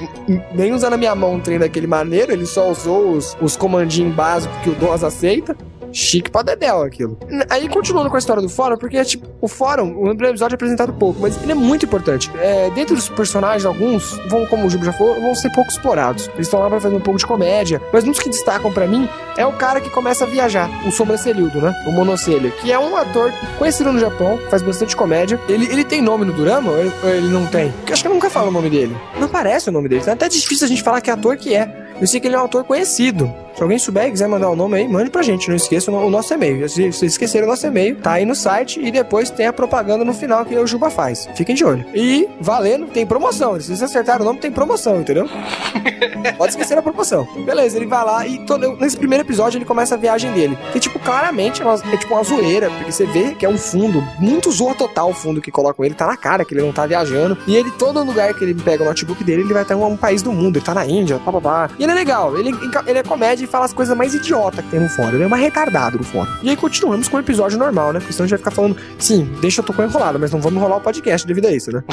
nem usando a minha mão um trem daquele maneiro, ele só usou os, os comandinhos básicos que o DOS aceita. Chique pra dedéu aquilo. Aí continuando com a história do fórum, porque tipo, o fórum, o episódio é apresentado pouco, mas ele é muito importante. É, dentro dos personagens, alguns, vão, como o Juba já falou, vão ser pouco explorados. Eles estão lá pra fazer um pouco de comédia. Mas um dos que destacam pra mim é o cara que começa a viajar, o sobrancelhudo, né? O monocelha, que é um ator conhecido no Japão, faz bastante comédia. Ele, ele tem nome no Durama ou ele, ele não tem? Porque acho que eu nunca falo o nome dele. Não aparece o nome dele. Tá até difícil a gente falar que ator que é. Eu sei que ele é um autor conhecido. Se alguém souber e quiser mandar o nome aí, mande pra gente. Não esqueça o no- o nosso e-mail. Se vocês esquecerem o nosso e-mail, tá aí no site e depois tem a propaganda no final que o Juba faz. Fiquem de olho. E, valendo, tem promoção. Se vocês acertaram o nome, tem promoção, entendeu? Pode esquecer a promoção. Beleza, ele vai lá e todo- nesse primeiro episódio ele começa a viagem dele. Que, tipo, claramente é, uma- é tipo uma zoeira, porque você vê que é um fundo, muito zoa total o fundo que colocam ele, tá na cara que ele não tá viajando. E ele, todo lugar que ele pega o notebook dele, ele vai estar em um país do mundo, ele tá na Índia, papapá. E ele é legal, ele, ele é comédia e fala as coisas mais idiotas que tem no fórum. Ele é mais retardado no fórum. E aí continuamos com o episódio normal, né? Porque senão a gente vai ficar falando, sim, deixa eu tocar enrolado, mas não vamos enrolar o podcast devido a isso, né?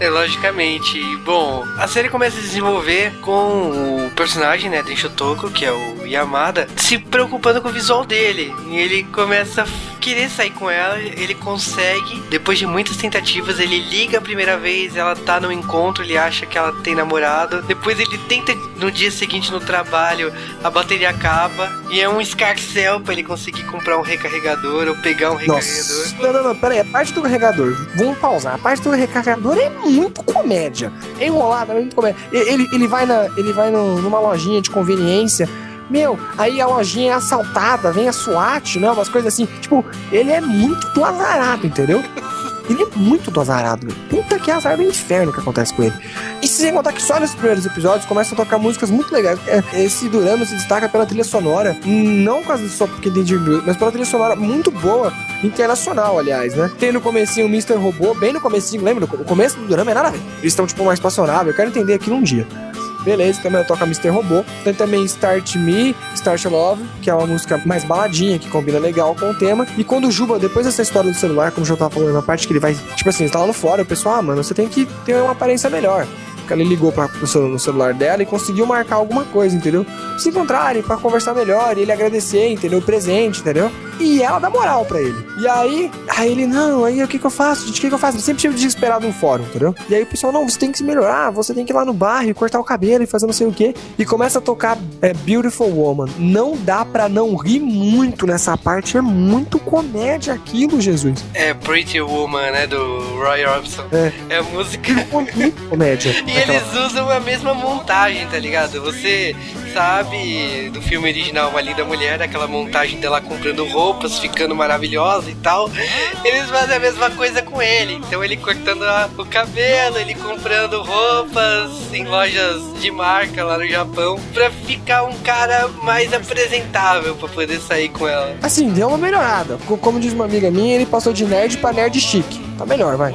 É, logicamente. Bom, a série começa a se desenvolver com o personagem, né, Denshotoko, que é o Yamada, se preocupando com o visual dele. E ele começa a querer sair com ela, ele consegue. Depois de muitas tentativas, ele liga a primeira vez, ela tá no encontro, ele acha que ela tem namorado. Depois ele tenta no dia seguinte no trabalho, a bateria acaba. E é um escarcel pra ele conseguir comprar um recarregador ou pegar um recarregador. Nossa. Não, não, não, peraí. A parte do carregador, vamos pausar. A parte do recarregador é muito comédia. É enrolada, é muito comédia. Ele, ele vai, na, ele vai no- numa lojinha de conveniência. Meu, aí a lojinha é assaltada, vem a SWAT, né? Umas coisas assim. Tipo, ele é muito do azarado, entendeu? Ele é muito do azarado. velho. Puta que azar do inferno que acontece com ele. E sem contar que só nos primeiros episódios começam a tocar músicas muito legais. É, Esse Durama se destaca pela trilha sonora, não causa só porque tem de blues, mas pela trilha sonora muito boa, internacional, aliás, né? Tem no comecinho o Mr. Robô, bem no comecinho, lembra? O começo do Durama é nada a ver. Eles estão, tipo, mais passionáveis. Eu quero entender aquilo um dia. Beleza, também toca Mr. Robô. Tem também Start Me, Start Love, que é uma música mais baladinha, que combina legal com o tema. E quando o Juba, depois dessa história do celular, como eu já tava falando, na parte que ele vai, tipo assim, tá lá no fórum, o pessoal, ah, mano, você tem que ter uma aparência melhor. Porque ela ligou pra, no celular dela e conseguiu marcar alguma coisa, entendeu? Se encontrarem pra conversar melhor, ele agradecer, entendeu? O presente, entendeu? E ela dá moral pra ele. E aí, aí ele, não, aí o que que eu faço? O que que eu faço? Ele sempre tive desesperado no fórum, entendeu? E aí o pessoal, não, você tem que se melhorar, você tem que ir lá no bairro e cortar o cabelo e fazer não sei o quê. E começa a tocar é, Beautiful Woman. Não dá pra não rir muito nessa parte, é muito comédia aquilo, Jesus. É Pretty Woman, né, do Roy Orbison. É. é música É muito comédia. E eles usam a mesma montagem, tá ligado? Você sabe do filme original Uma Linda Mulher, aquela montagem dela comprando roupas, ficando maravilhosa e tal. Eles fazem a mesma coisa com ele. Então ele cortando a, o cabelo, ele comprando roupas em lojas de marca lá no Japão pra ficar um cara mais apresentável pra poder sair com ela. Assim, deu uma melhorada. Como diz uma amiga minha, ele passou de nerd pra nerd chique. Tá melhor, vai.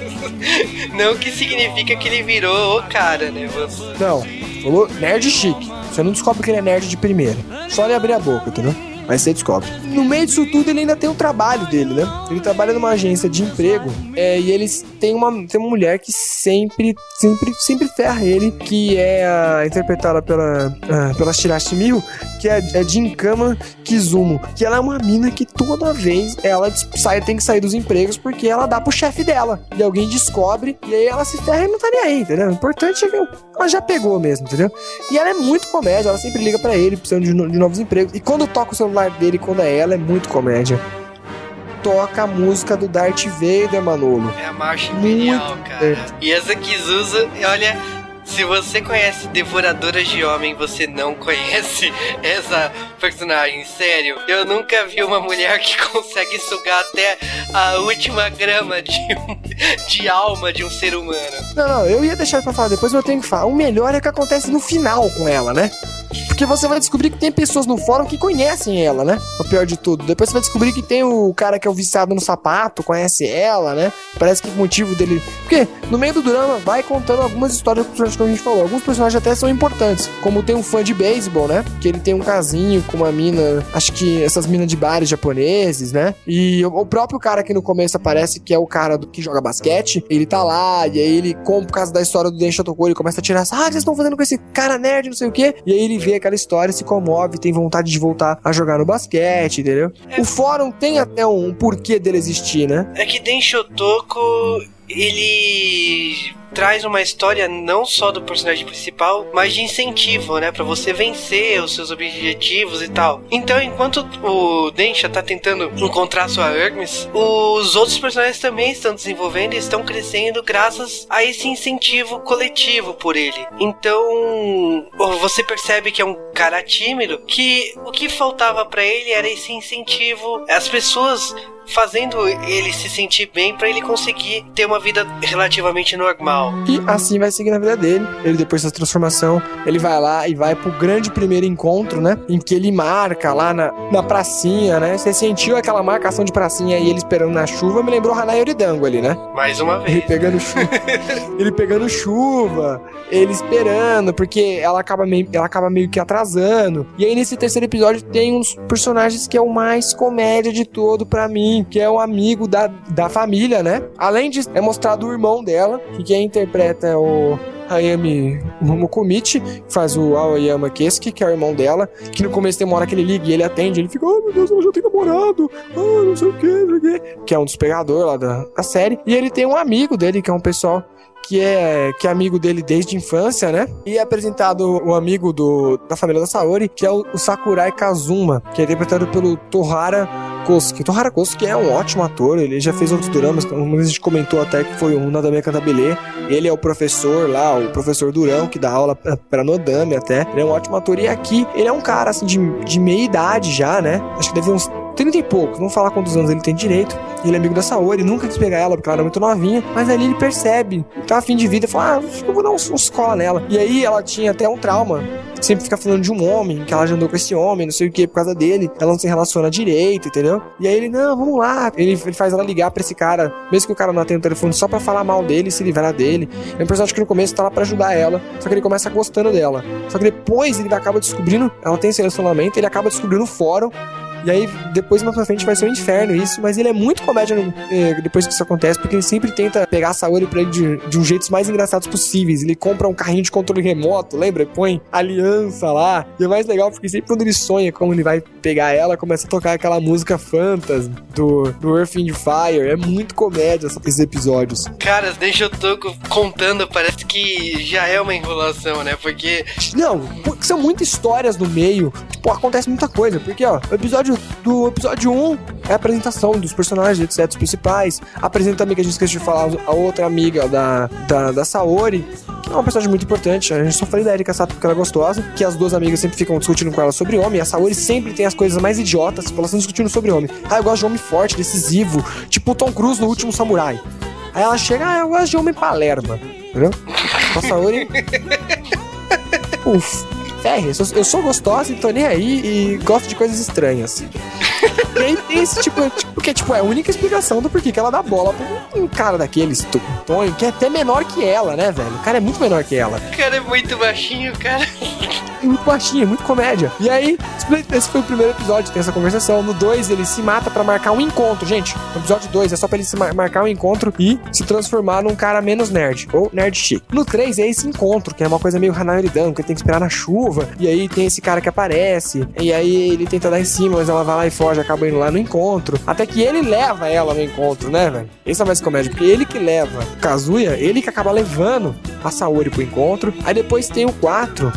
não que significa que ele virou o cara, né? Você... Não, falou nerd chique. Você não descobre que ele é nerd de primeira. Só ele abrir a boca, entendeu? Mas você descobre. No meio disso tudo, ele ainda tem o trabalho dele, né? Ele trabalha numa agência de emprego é, e eles têm uma, tem uma mulher que sempre, sempre, sempre ferra ele, que é a, interpretada pela, a, pela Shirashi Miho, que é, é Jinkama Kizumo, que ela é uma mina que toda vez ela sai, tem que sair dos empregos porque ela dá pro chefe dela. E alguém descobre, e aí ela se ferra e não tá nem aí, entendeu? O importante é que ela já pegou mesmo, entendeu? E ela é muito comédia, ela sempre liga para ele, precisando de, de novos empregos. E quando toca o celular dele quando é ela é muito comédia. Toca a música do Darth Vader, Manolo. É a marcha imperial, cara. E essa Kizusa, olha, se você conhece Devoradoras de Homem, você não conhece essa personagem. Sério, eu nunca vi uma mulher que consegue sugar até a última grama de, de alma de um ser humano. Não, não, eu ia deixar pra falar depois, mas eu tenho que falar. O melhor é o que acontece no final com ela, né? Porque você vai descobrir que tem pessoas no fórum que conhecem ela, né? O pior de tudo. Depois você vai descobrir que tem o cara que é o viciado no sapato, conhece ela, né? Parece que o motivo dele. Porque no meio do drama vai contando algumas histórias que a gente falou. Alguns personagens até são importantes. Como tem um fã de beisebol, né? Que ele tem um casinho com uma mina. Acho que essas minas de bares japoneses, né? E o próprio cara que no começo aparece, que é o cara do que joga basquete, ele tá lá, e aí ele, como por causa da história do Den Shotokoro, ele começa a tirar. Ah, vocês estão fazendo com esse cara nerd, não sei o quê. E aí ele vê aquela história, se comove, tem vontade de voltar a jogar no basquete, entendeu? É. O fórum tem até um porquê dele existir, né? É que Den Shotoko, ele traz uma história não só do personagem principal, mas de incentivo, né, para você vencer os seus objetivos e tal. Então, enquanto o Densha tá tentando encontrar sua Hermes, os outros personagens também estão desenvolvendo e estão crescendo graças a esse incentivo coletivo por ele. Então, você percebe que é um cara tímido que o que faltava para ele era esse incentivo. As pessoas fazendo ele se sentir bem para ele conseguir ter uma vida relativamente normal. E assim vai seguir na vida dele. Ele depois dessa transformação, ele vai lá e vai pro grande primeiro encontro, né? Em que ele marca lá na, na pracinha, né? Você sentiu aquela marcação de pracinha e ele esperando na chuva, me lembrou Hanai Oridango ali, né? Mais uma vez. Ele pegando chuva. ele pegando chuva, ele esperando, porque ela acaba meio, ela acaba meio que atrasando. E aí nesse terceiro episódio tem uns personagens que é o mais comédia de todo para mim que é um amigo da, da família, né? Além de é mostrado o irmão dela, que quem interpreta o Hayami Momokomichi, que faz o Aoyama Kesuke, que é o irmão dela, que no começo tem uma hora que ele liga e ele atende, ele fica, oh meu Deus, ela já tem namorado, ah, não sei o que, não sei o que, que é um dos pegadores lá da, da série, e ele tem um amigo dele, que é um pessoal que é, que é amigo dele desde a infância, né? E é apresentado o amigo do, da família da Saori, que é o, o Sakurai Kazuma, que é interpretado pelo Tohara Kosuke. Tohara Kosuke é um ótimo ator, ele já fez outros dramas, como a gente comentou até que foi um Nadame Cantabile. Ele é o professor lá, o professor Durão, que dá aula pra Nodame até. Ele é um ótimo ator. E aqui, ele é um cara, assim, de, de meia idade já, né? Acho que deve uns 30 e poucos, vamos falar quantos anos ele tem direito. Ele é amigo da Saori, nunca quis pegar ela porque ela era muito novinha, mas ali ele percebe, tá afim de vida, fala, ah, eu vou dar uns, uns cola nela. E aí ela tinha até um trauma, sempre fica falando de um homem, que ela já andou com esse homem, não sei o que, por causa dele, ela não se relaciona direito, entendeu? E aí ele, não, vamos lá. Ele, ele faz ela ligar pra esse cara, mesmo que o cara não atenda o telefone, só pra falar mal dele, se livrar dele. É um personagem que no começo tá lá pra ajudar ela, só que ele começa gostando dela. Só que depois ele acaba descobrindo, ela tem esse relacionamento, ele acaba descobrindo o fórum e aí, depois mais pra frente vai ser um inferno isso, mas ele é muito comédia no, eh, depois que isso acontece, porque ele sempre tenta pegar a Saori pra ele de, de um jeito mais engraçados possíveis. Ele compra um carrinho de controle remoto, lembra? Põe aliança lá. E é mais legal porque sempre quando ele sonha como ele vai pegar ela, começa a tocar aquela música fantasy do, do Earth and Fire. É muito comédia esses episódios. Cara, deixa eu tô contando, parece que já é uma enrolação, né? Porque. Não, porque são muitas histórias no meio. Tipo, acontece muita coisa. Porque, ó, o episódio episódio do episódio 1 é a apresentação dos personagens, etc, os principais. Apresenta também, que a gente esqueceu de falar, a outra amiga da, da, da Saori, é uma personagem muito importante. A gente só falei da Erika Sato porque ela é gostosa, que as duas amigas sempre ficam discutindo com ela sobre homem. E a Saori sempre tem as coisas mais idiotas, elas estão discutindo sobre homem. Ah, eu gosto de homem forte, decisivo, tipo o Tom Cruise no último Samurai. Aí ela chega, ah, eu gosto de homem palerma. Entendeu? A Saori. Uf, ferre, eu sou, eu sou gostosa e tô nem aí e gosto de coisas estranhas. E aí tem esse tipo, tipo, que tipo, é a única explicação do porquê que ela dá bola pra um cara daqueles, Tonho, que é até menor que ela, né, velho? O cara é muito menor que ela. O cara é muito baixinho, cara. Muito baixinho, muito comédia. E aí, esse foi o primeiro episódio, tem essa conversação. No 2, ele se mata para marcar um encontro, gente. No episódio 2 é só pra ele se mar marcar um encontro e se transformar num cara menos nerd, ou nerd chique. No 3 é esse encontro, que é uma coisa meio Hanayoridan, que ele tem que esperar na chuva, e aí tem esse cara que aparece, e aí ele tenta dar em cima, mas ela vai lá e foge, acaba indo lá no encontro. Até que ele leva ela no encontro, né, velho? Esse é mais comédia, porque ele que leva Kazuya, ele que acaba levando a Saori pro encontro. Aí depois tem o 4,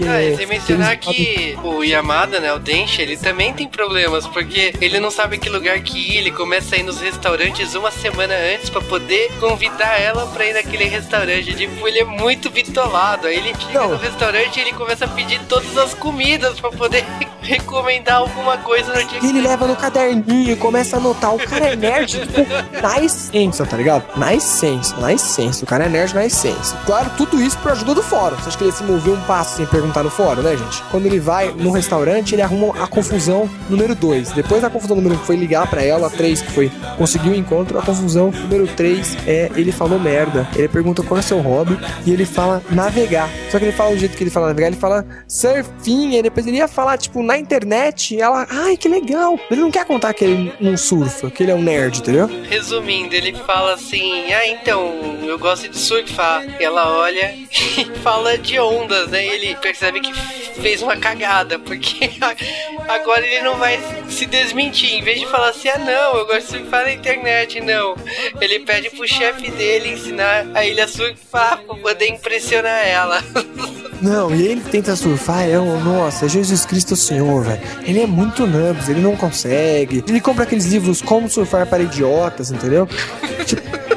porque. Ah, sem mencionar que o Yamada, né, o Denshi, ele também tem problemas, porque ele não sabe que lugar que ir, ele começa a ir nos restaurantes uma semana antes para poder convidar ela pra ir naquele restaurante. Tipo, ele é muito bitolado. Aí ele chega não. no restaurante e ele começa a pedir todas as comidas para poder recomendar alguma coisa no dia Ele que... leva no caderninho e começa a anotar. O cara é nerd, tipo, na essência, tá ligado? Na essência, na essência. O cara é nerd na essência. Claro, tudo isso por ajuda do fórum. Você acha que ele se moveu um passo sem perguntar? Perguntar no fórum, né, gente? Quando ele vai no restaurante, ele arruma a confusão número 2. Depois da confusão número 1, um, foi ligar para ela, a 3, que foi conseguir o um encontro, a confusão número 3 é ele falou merda. Ele pergunta qual é seu hobby e ele fala navegar. Só que ele fala o jeito que ele fala navegar, ele fala surfing, e depois ele ia falar, tipo, na internet, e ela, ai, que legal. Ele não quer contar que ele não surfa, que ele é um nerd, entendeu? Resumindo, ele fala assim, ah, então, eu gosto de surfar. Ela olha e fala de ondas, né? Ele percebe que fez uma cagada, porque agora ele não vai se desmentir. Em vez de falar assim, ah não, eu gosto de surfar na internet, não. Ele pede pro chefe dele ensinar a ele a surfar pra poder impressionar ela. Não, e ele tenta surfar, é um, nossa, é Jesus Cristo Senhor, velho. Ele é muito nubs, ele não consegue. Ele compra aqueles livros Como Surfar para Idiotas, entendeu? tipo,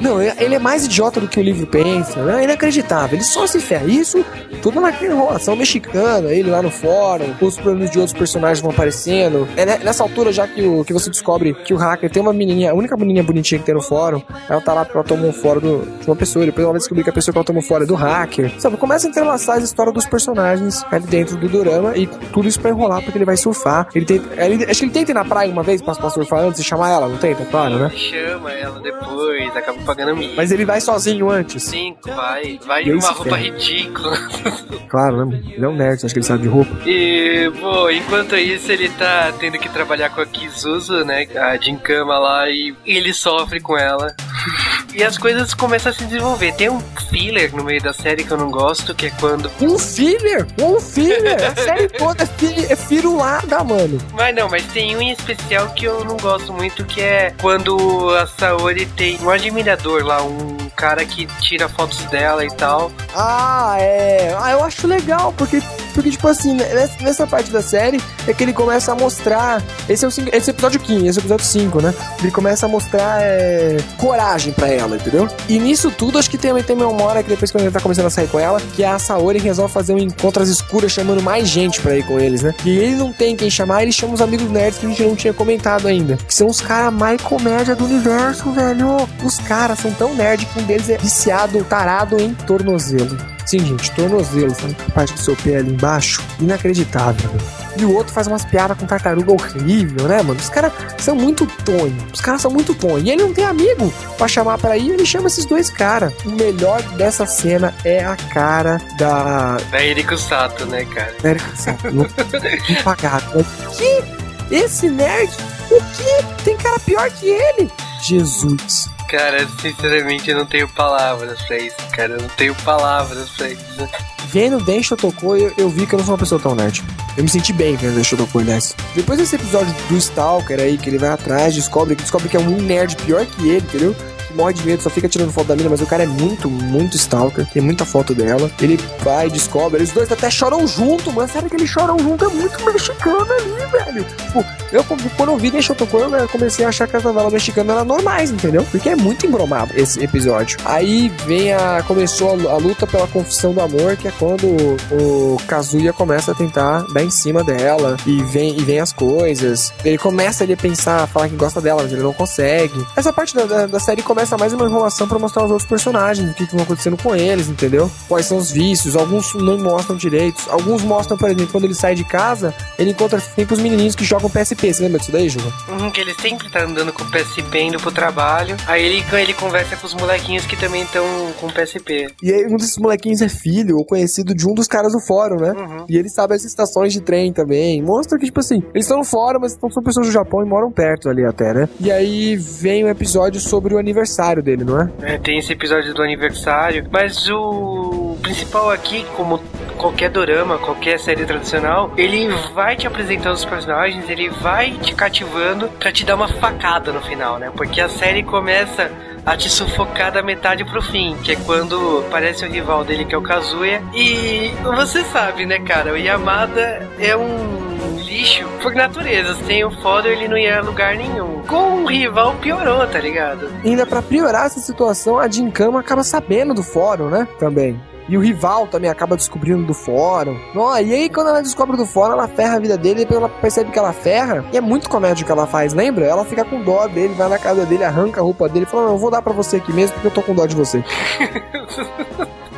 não, ele é mais idiota do que o livro pensa. Né? É inacreditável. Ele só se ferra. Isso tudo naquela enrolação mexicana, ele lá no fórum, os planos de outros personagens vão aparecendo. É nessa altura já que, o, que você descobre que o hacker tem uma menininha, a única menininha bonitinha que tem no fórum, ela tá lá porque ela tomou fora do, de uma pessoa, depois ela vai descobrir que a pessoa que ela tomou fora é do hacker. Sabe, começa a entrelaçar as histórias dos personagens ali dentro do dorama e tudo isso pra enrolar porque ele vai surfar. Ele tem, ele, acho que ele tenta ir na praia uma vez pra, pra surfar antes de chamar ela, não tenta? Claro, né? Chama ela depois, acaba pagando a Mas ele vai sozinho antes. Sim, vai. Vai de uma roupa ridícula. Claro, né? Ele é um nerd, acho que ele sabe de roupa. E, bom, enquanto isso, ele tá tendo que trabalhar com a Kizuzu, né? A Jinkama lá, e ele sofre com ela. E as coisas começam a se desenvolver. Tem um filler no meio da série que eu não gosto, que é quando. Um filler? Um filler? A série toda é, é firulada, mano. Mas não, mas tem um em especial que eu não gosto muito, que é quando a Saori tem um admirador lá, um cara que tira fotos dela e tal. Ah, é. Ah, eu acho legal, porque, porque tipo assim, nessa parte da série é que ele começa a mostrar. Esse é o, esse é episódio 15, esse é o episódio 5, né? Ele começa a mostrar é, coragem pra ela, entendeu? E nisso tudo, acho que tem, tem uma hora que depois quando ele tá começando a sair com ela, que a Saori resolve fazer um encontro às escuras chamando mais gente pra ir com eles, né? E ele não tem quem chamar, ele chama os amigos nerds que a gente não tinha comentado ainda. Que são os caras mais comédia do universo, velho. Os caras são tão nerd que um deles é viciado, tarado em tornozelo. Sim, gente, tornozelo, sabe? A parte do seu pé ali embaixo. Inacreditável, E o outro faz umas piadas com tartaruga horrível, né, mano? Os caras são muito tonho. Os caras são muito tonho. E ele não tem amigo pra chamar pra ir, ele chama esses dois caras. O melhor dessa cena é a cara da. Da Eriko Sato, né, cara? Da Eriko Sato. Impagado. Que? Esse nerd? O que? Tem cara pior que ele? Jesus. Cara, sinceramente eu não tenho palavras pra isso, cara. Eu não tenho palavras pra isso. Vendo Densho tocou, eu, eu vi que eu não sou uma pessoa tão nerd. Eu me senti bem vendo Densho tocou, aliás. Depois desse episódio do Stalker aí, que ele vai atrás, descobre, descobre que é um nerd pior que ele, entendeu? Morre de medo, só fica tirando foto da mina, mas o cara é muito, muito stalker, tem muita foto dela. Ele vai, descobre, eles dois até choram junto, mano. Sério que eles choram junto? É muito mexicano ali, velho. Tipo, Eu, quando eu vi Deixa Tocou, eu comecei a achar que as novelas mexicanas eram normais, entendeu? Porque é muito embromado esse episódio. Aí vem a. Começou a, a luta pela confissão do amor, que é quando o, Kazuya começa a tentar dar em cima dela e vem, e vem as coisas. Ele começa ali a pensar, falar que gosta dela, mas ele não consegue. Essa parte da, da, da série começa mais uma enrolação para mostrar os outros personagens, o que, que vão acontecendo com eles, entendeu? Quais são os vícios, alguns não mostram direitos, alguns mostram, por exemplo, quando ele sai de casa, ele encontra sempre os menininhos que jogam PSP. Você lembra disso daí, Ju? Uhum, que ele sempre tá andando com o PSP indo pro trabalho. Aí ele, ele conversa com os molequinhos que também estão com PSP. E aí um desses molequinhos é filho ou conhecido de um dos caras do fórum, né? Uhum. E ele sabe as estações de trem também. Mostra que, tipo assim, eles estão no fórum, mas são pessoas do Japão e moram perto ali até, né? E aí vem um episódio sobre o aniversário dele, não é? É, tem esse episódio do aniversário, mas o principal aqui, como qualquer dorama, qualquer série tradicional, ele vai te apresentando os personagens, ele vai te cativando para te dar uma facada no final, né? Porque a série começa a te sufocar da metade pro fim, que é quando aparece o rival dele, que é o Kazuya. E você sabe, né, cara? O Yamada é um lixo por natureza. Sem o foda, ele não ia a lugar nenhum. Com o rival, piorou, tá ligado? ainda para piorar essa situação, a Jinkama acaba sabendo do fórum, né? Também. E o rival também acaba descobrindo do fórum. Oh, e aí, quando ela descobre do fórum, ela ferra a vida dele. E ela percebe que ela ferra. E é muito comédia que ela faz, lembra? Ela fica com dó dele, vai na casa dele, arranca a roupa dele e fala: Não, eu vou dar pra você aqui mesmo porque eu tô com dó de você.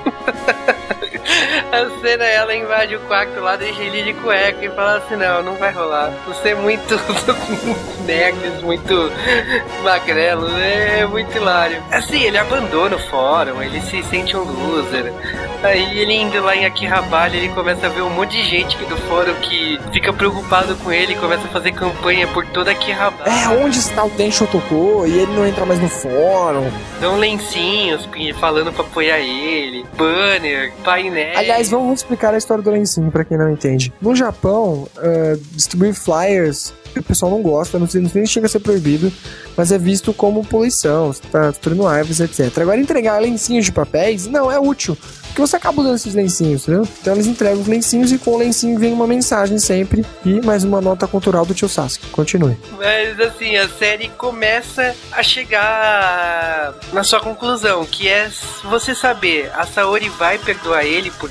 A cena ela invade o quarto lá, deixa ele de cueca e fala assim: Não, não vai rolar. Você é muito necks, muito magrelo, né? é muito hilário. Assim, ele abandona o fórum, ele se sente um loser. Aí ele indo lá em Akihabara, ele começa a ver um monte de gente aqui do fórum que fica preocupado com ele e começa a fazer campanha por toda Akihabara. É, onde está o Densho Tocou? E ele não entra mais no fórum. Dão lencinhos falando pra apoiar ele, banner, painel. Aliás, vamos explicar a história do lencinho pra quem não entende. No Japão, uh, distribuir flyers o pessoal não gosta, não, nem chega a ser proibido, mas é visto como poluição, você tá destruindo árvores, etc. Agora, entregar lencinhos de papéis não é útil, porque você acaba usando esses lencinhos, entendeu? Então eles entregam os lencinhos e com o lencinho vem uma mensagem sempre e mais uma nota cultural do tio Sasuke. Continue. Mas assim, a série começa a chegar na sua conclusão, que é você saber, a Saori vai perdoar ele por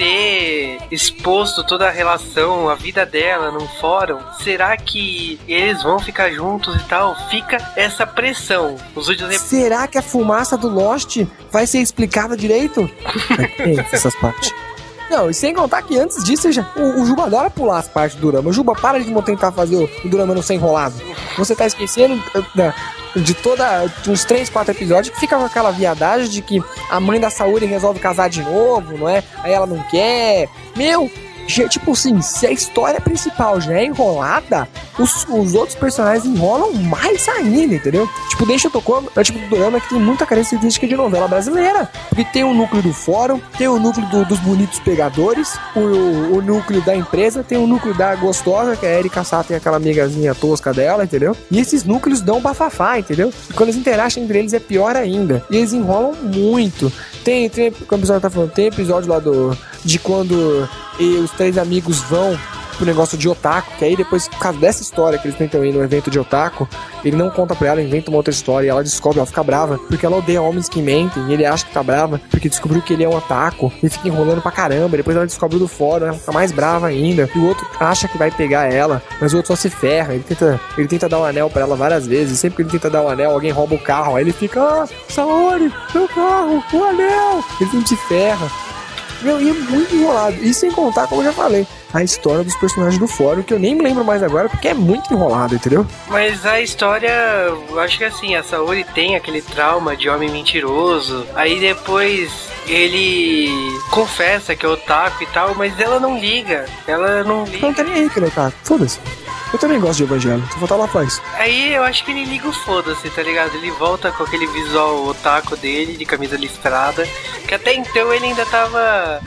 ter exposto toda a relação, a vida dela num fórum, será que eles vão ficar juntos e tal? Fica essa pressão. Os últimos Será que a fumaça do Lost vai ser explicada direito? Essas partes. Não, e sem contar que antes disso, já, o, o Juba adora pular as partes do Durama. O Juba, para de tentar fazer o, o Durama não ser enrolado. Você tá esquecendo da, de toda uns 3, 4 episódios que fica com aquela viadagem de que a mãe da Saori resolve casar de novo, não é? Aí ela não quer. Meu, tipo assim, se a história principal já é enrolada, os, os outros personagens enrolam mais ainda, entendeu? Tipo, Deixa eu Tocou é tipo do drama que tem muita característica de novela brasileira. Porque tem o núcleo do fórum, tem o núcleo do, dos bonitos pegadores, o, o, núcleo da empresa, tem o núcleo da gostosa, que é a Erika Sá tem aquela amigazinha tosca dela, entendeu? E esses núcleos dão bafafá, entendeu? E quando eles interagem entre eles é pior ainda. E eles enrolam muito. Tem, tem, como o episódio tá falando, tem episódio lá do. De quando os três amigos vão pro negócio de otaku, que aí depois, por causa dessa história que eles tentam ir no evento de otaku, ele não conta pra ela, inventa uma outra história, e ela descobre, ela fica brava, porque ela odeia homens que mentem, e ele acha que tá brava, porque descobriu que ele é um otaku, e fica enrolando pra caramba, depois ela descobre do fórum, ela fica mais brava ainda, e o outro acha que vai pegar ela, mas o outro só se ferra, ele tenta, ele tenta dar um anel pra ela várias vezes, sempre que ele tenta dar um anel, alguém rouba o carro, aí ele fica, ah, Saori, meu carro, o anel, ele sempre se ferra, meu, e é muito enrolado. E sem contar, como eu já falei, a história dos personagens do fórum, que eu nem me lembro mais agora, porque é muito enrolado, entendeu? Mas a história, eu acho que assim, a Saori tem aquele trauma de homem mentiroso. Aí depois ele confessa que é otaku e tal, mas ela não liga. Ela não liga. Não tá nem aí que ele é otaku. Foda-se. Eu também gosto de Evangelho, se voltar lá faz. Aí eu acho que ele liga o foda-se, tá ligado? Ele volta com aquele visual otaku dele, de camisa listrada, que até então ele ainda tava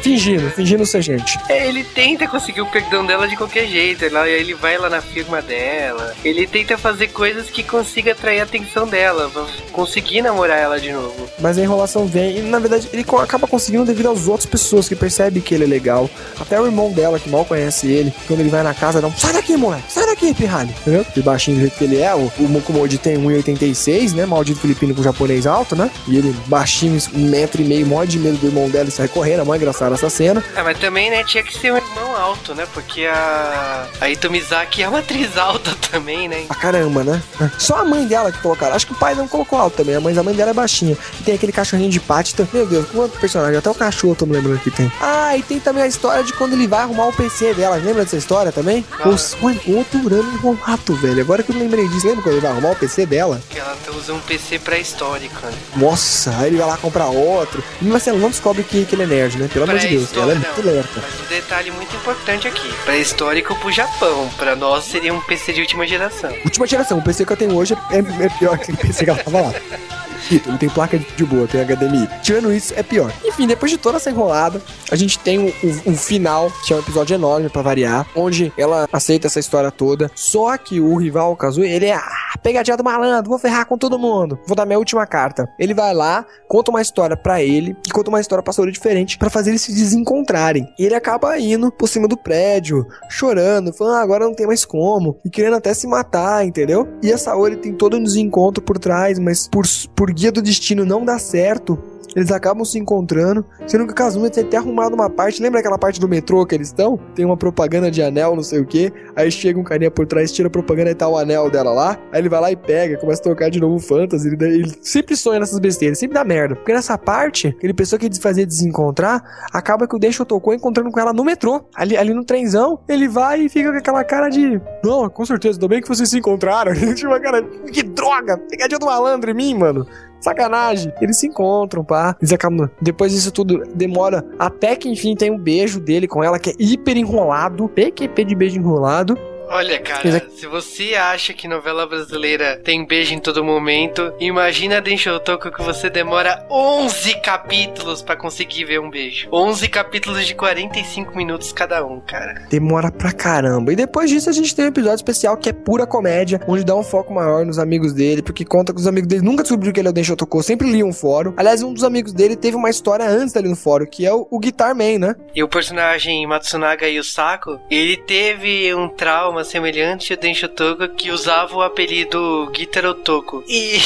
Fingindo, fingindo ser gente. É, ele tenta conseguir o perdão dela de qualquer jeito. Ele vai lá na firma dela. Ele tenta fazer coisas que consiga atrair a atenção dela. Conseguir namorar ela de novo. Mas a enrolação vem. E na verdade ele acaba conseguindo devido às outras pessoas que percebem que ele é legal. Até o irmão dela, que mal conhece ele, quando ele vai na casa, dá um. Sai daqui, moleque! Sai daqui! aqui, pirralho, entendeu? E baixinho do jeito que ele é, o, o Mokumoji tem 1,86, né? Maldito filipino com japonês alto, né? E ele baixinho, um metro e meio, mó de medo do irmão dela e sai correndo, é engraçada essa cena. É, mas também, né, tinha que ser um irmão alto, né? Porque a, a Ito Mizaki é uma atriz alta também, né? Pra caramba, né? Só a mãe dela que colocaram. Acho que o pai não colocou alto também, mas a mãe dela é baixinha. E tem aquele cachorrinho de pátita. Meu Deus, quanto personagem? Até o cachorro eu tô me lembrando que tem. Ah, e tem também a história de quando ele vai arrumar o PC dela. Lembra dessa história também? Ah. Os, mano, outro ano enrolado, velho. Agora que eu lembrei disso, lembra quando ele vai arrumar o PC dela? Que ela usa um PC pré-histórico, né? Nossa, aí ele vai lá comprar outro. E mas ela não descobre que, que ele é nerd, né? Pelo amor de Deus, ela é muito não. lerta. Mas um detalhe muito importante aqui: pré-histórico pro Japão. Pra nós seria um PC de última geração. Última geração, o PC que eu tenho hoje é, é pior que o PC que ela tava lá. Ito, Não tem placa de, boa, tem HDMI. Tirando isso, é pior. Enfim, depois de toda essa enrolada, a gente tem o, o- o final, que é um episódio enorme pra variar, onde ela aceita essa história toda. Só que o rival, o Kazuya, ele é ah, pegadinha do malandro, vou ferrar com todo mundo. Vou dar minha última carta. Ele vai lá, conta uma história pra ele e conta uma história pra Saori diferente pra fazer eles se desencontrarem. E ele acaba indo por cima do prédio, chorando, falando, ah, agora não tem mais como, e querendo até se matar, entendeu? E a Saori tem todo um desencontro por trás, mas por, por guia do destino não dá certo. Eles acabam se encontrando, sendo que o Kazuma tem até arrumado uma parte. Lembra aquela parte do metrô que eles estão? Tem uma propaganda de anel, não sei o que. Aí chega um carinha por trás, tira a propaganda e tá o anel dela lá. Aí ele vai lá e pega, começa a tocar de novo o Fantasy. Ele, ele sempre sonha nessas besteiras, sempre dá merda. Porque nessa parte, aquele pessoa que ele fazia desencontrar, acaba que o Densho tocou encontrando com ela no metrô. Ali, ali no trenzão, ele vai e fica com aquela cara de. Não, com certeza, ainda bem que vocês se encontraram. tipo uma cara. Que droga! Pegadinha do malandro em mim, mano. Sacanagem. Eles se encontram, pá. Eles acabam. Depois disso tudo demora até que enfim tem um beijo dele com ela que é hiper enrolado. PQP de beijo enrolado. Olha, cara, se você acha que novela brasileira tem beijo em todo momento, imagina Denshotoku que você demora 11 capítulos pra conseguir ver um beijo. 11 capítulos de 45 minutos cada um, cara. Demora pra caramba. E depois disso a gente tem um episódio especial que é pura comédia, onde dá um foco maior nos amigos dele, porque conta que os amigos dele nunca descobriram que ele é o Densho sempre liam um fórum. Aliás, um dos amigos dele teve uma história antes dali no fórum, que é o, o Guitar Man, né? E o personagem Matsunaga Yusako, ele teve um trauma semelhante ao Denshotoku que usava o apelido Gitarotoko. E,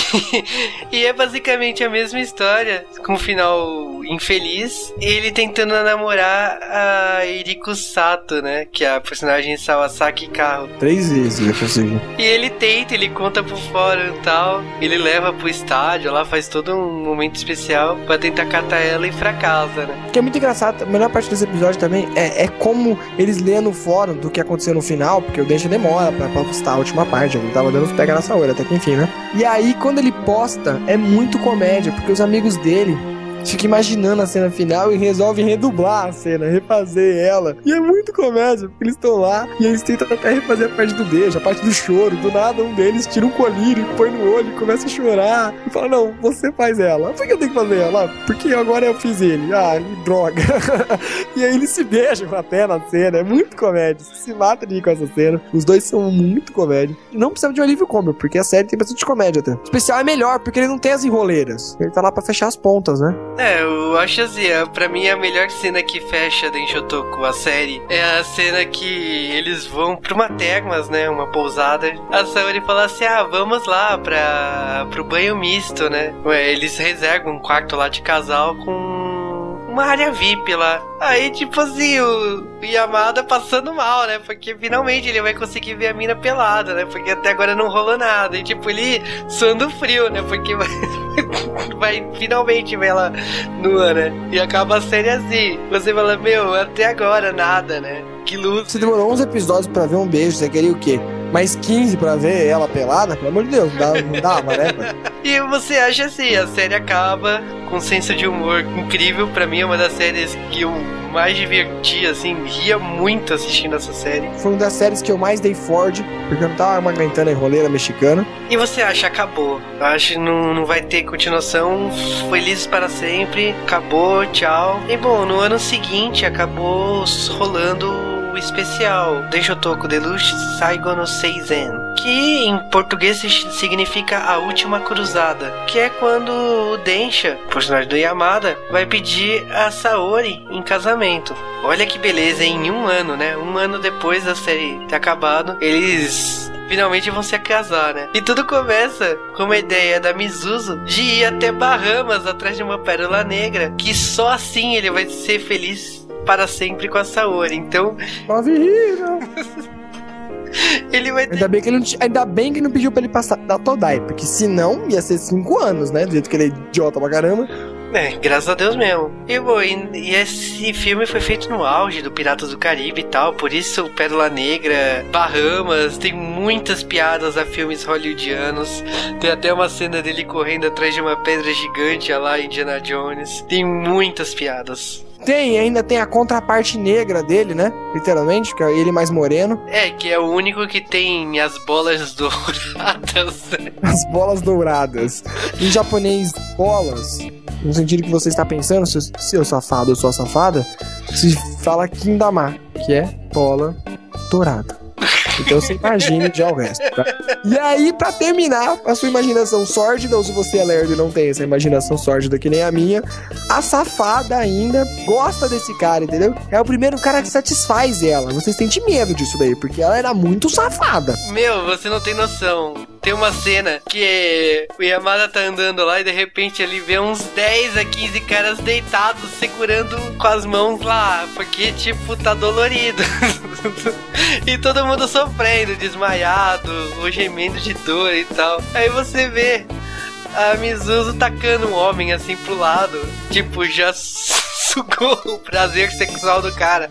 e é basicamente a mesma história, com um final infeliz. Ele tentando namorar a Eriko Sato, né? Que é a personagem Sawasaki Carro. Três vezes eu consegui. E ele tenta, ele conta pro fórum e tal. Ele leva pro estádio, lá faz todo um momento especial pra tentar catar ela e fracassa, né? Que é muito engraçado, a melhor parte desse episódio também é, é como eles lêem no fórum do que aconteceu no final, porque o Deixa demora pra postar a última parte, ele tava dando os pega nessa hora, até que enfim, né? E aí, quando ele posta, é muito comédia, porque os amigos dele ficam imaginando a cena final e resolvem redublar a cena, refazer ela. E é muito comédia, porque eles estão lá e eles tentam até refazer a parte do beijo, a parte do choro. Do nada, um deles tira um colírio, põe no olho começa a chorar. E fala: Não, você faz ela. Por que eu tenho que fazer ela? Porque agora eu fiz ele. Ah, droga. e aí eles se beijam até na cena. É muito comédia. Você se mata de com essa cena. Os dois são muito comédia. Não precisa de um alívio cômico, porque a série tem bastante comédia até. O especial é melhor, porque ele não tem as enroleiras. Ele tá lá pra fechar as pontas, né? É, eu acho assim, é, pra mim a melhor cena que fecha Denshotoku, a série, é a cena que eles vão pra uma termas, né, uma pousada. A Saori fala assim, ah, vamos lá pra, pro banho misto, né. Ué, eles reservam um quarto lá de casal com uma área VIP lá. Aí, tipo assim, o Yamada passando mal, né? Porque finalmente ele vai conseguir ver a mina pelada, né? Porque até agora não rolou nada. E, tipo, ele suando frio, né? Porque vai, finalmente ver ela nua, né? E acaba a série assim. Você fala, meu, até agora nada, né? Que luz. Você demorou 11 episódios pra ver um beijo, você queria o quê? Mais 15 pra ver ela pelada? Pelo amor de Deus, não, dá, não dava, né? E você acha assim, a série acaba com um senso de humor incrível. Pra mim é uma das séries que eu mais diverti, assim, ria muito assistindo essa série. Foi uma das séries que eu mais dei Ford, porque eu não tava aguentando a enroleira mexicana. E você acha, acabou. Eu acho que não, não vai ter continuação. Felizes para sempre. Acabou, tchau. E bom, no ano seguinte acabou rolando especial Denshotoku Deluxe Saigo no Seizen. que em português significa a última cruzada, que é quando o Densha, personagem do Yamada, vai pedir a Saori em casamento. Olha que beleza, em um ano, né? Um ano depois da série ter acabado, eles finalmente vão se casar, né? E tudo começa com uma ideia da Mizuzu de ir até Bahamas atrás de uma pérola negra, que só assim ele vai ser feliz para sempre com a Saori. Então. Love Hero! ele vai ter... ainda, bem que ele não, ainda bem que não pediu pra ele passar da Todai, porque senão ia ser 5 anos, né? Do jeito que ele é idiota pra caramba. É, graças a Deus mesmo. E, bom, e, e, esse filme foi feito no auge do Piratas do Caribe e tal, por isso Pérola Negra, Bahamas, tem muitas piadas a filmes hollywoodianos. Tem até uma cena dele correndo atrás de uma pedra gigante lá, Indiana Jones. Tem muitas piadas. Tem, ainda tem a contraparte negra dele, né? Literalmente, que é ele mais moreno. É, que é o único que tem as bolas douradas. As bolas douradas. Em japonês, bolas, no sentido que você está pensando, seu, seu safado ou sua safada, se fala Kindama, que é bola dourada. Então você imagina já o resto, tá? E aí, pra terminar, a sua imaginação sórdida, ou se você é lerdo e não tem essa imaginação sórdida que nem a minha, a safada ainda gosta desse cara, entendeu? É o primeiro cara que satisfaz ela. Vocês sentem medo disso daí, porque ela era muito safada. Meu, você não tem noção. Tem uma cena que o Yamada tá andando lá e de repente ele vê uns 10 a 15 caras deitados segurando com as mãos lá, porque tipo tá dolorido. e todo mundo sofrendo, desmaiado, ou gemendo de dor e tal. Aí você vê a Mizuzu tacando um homem assim pro lado, tipo, já sugou o prazer sexual do cara.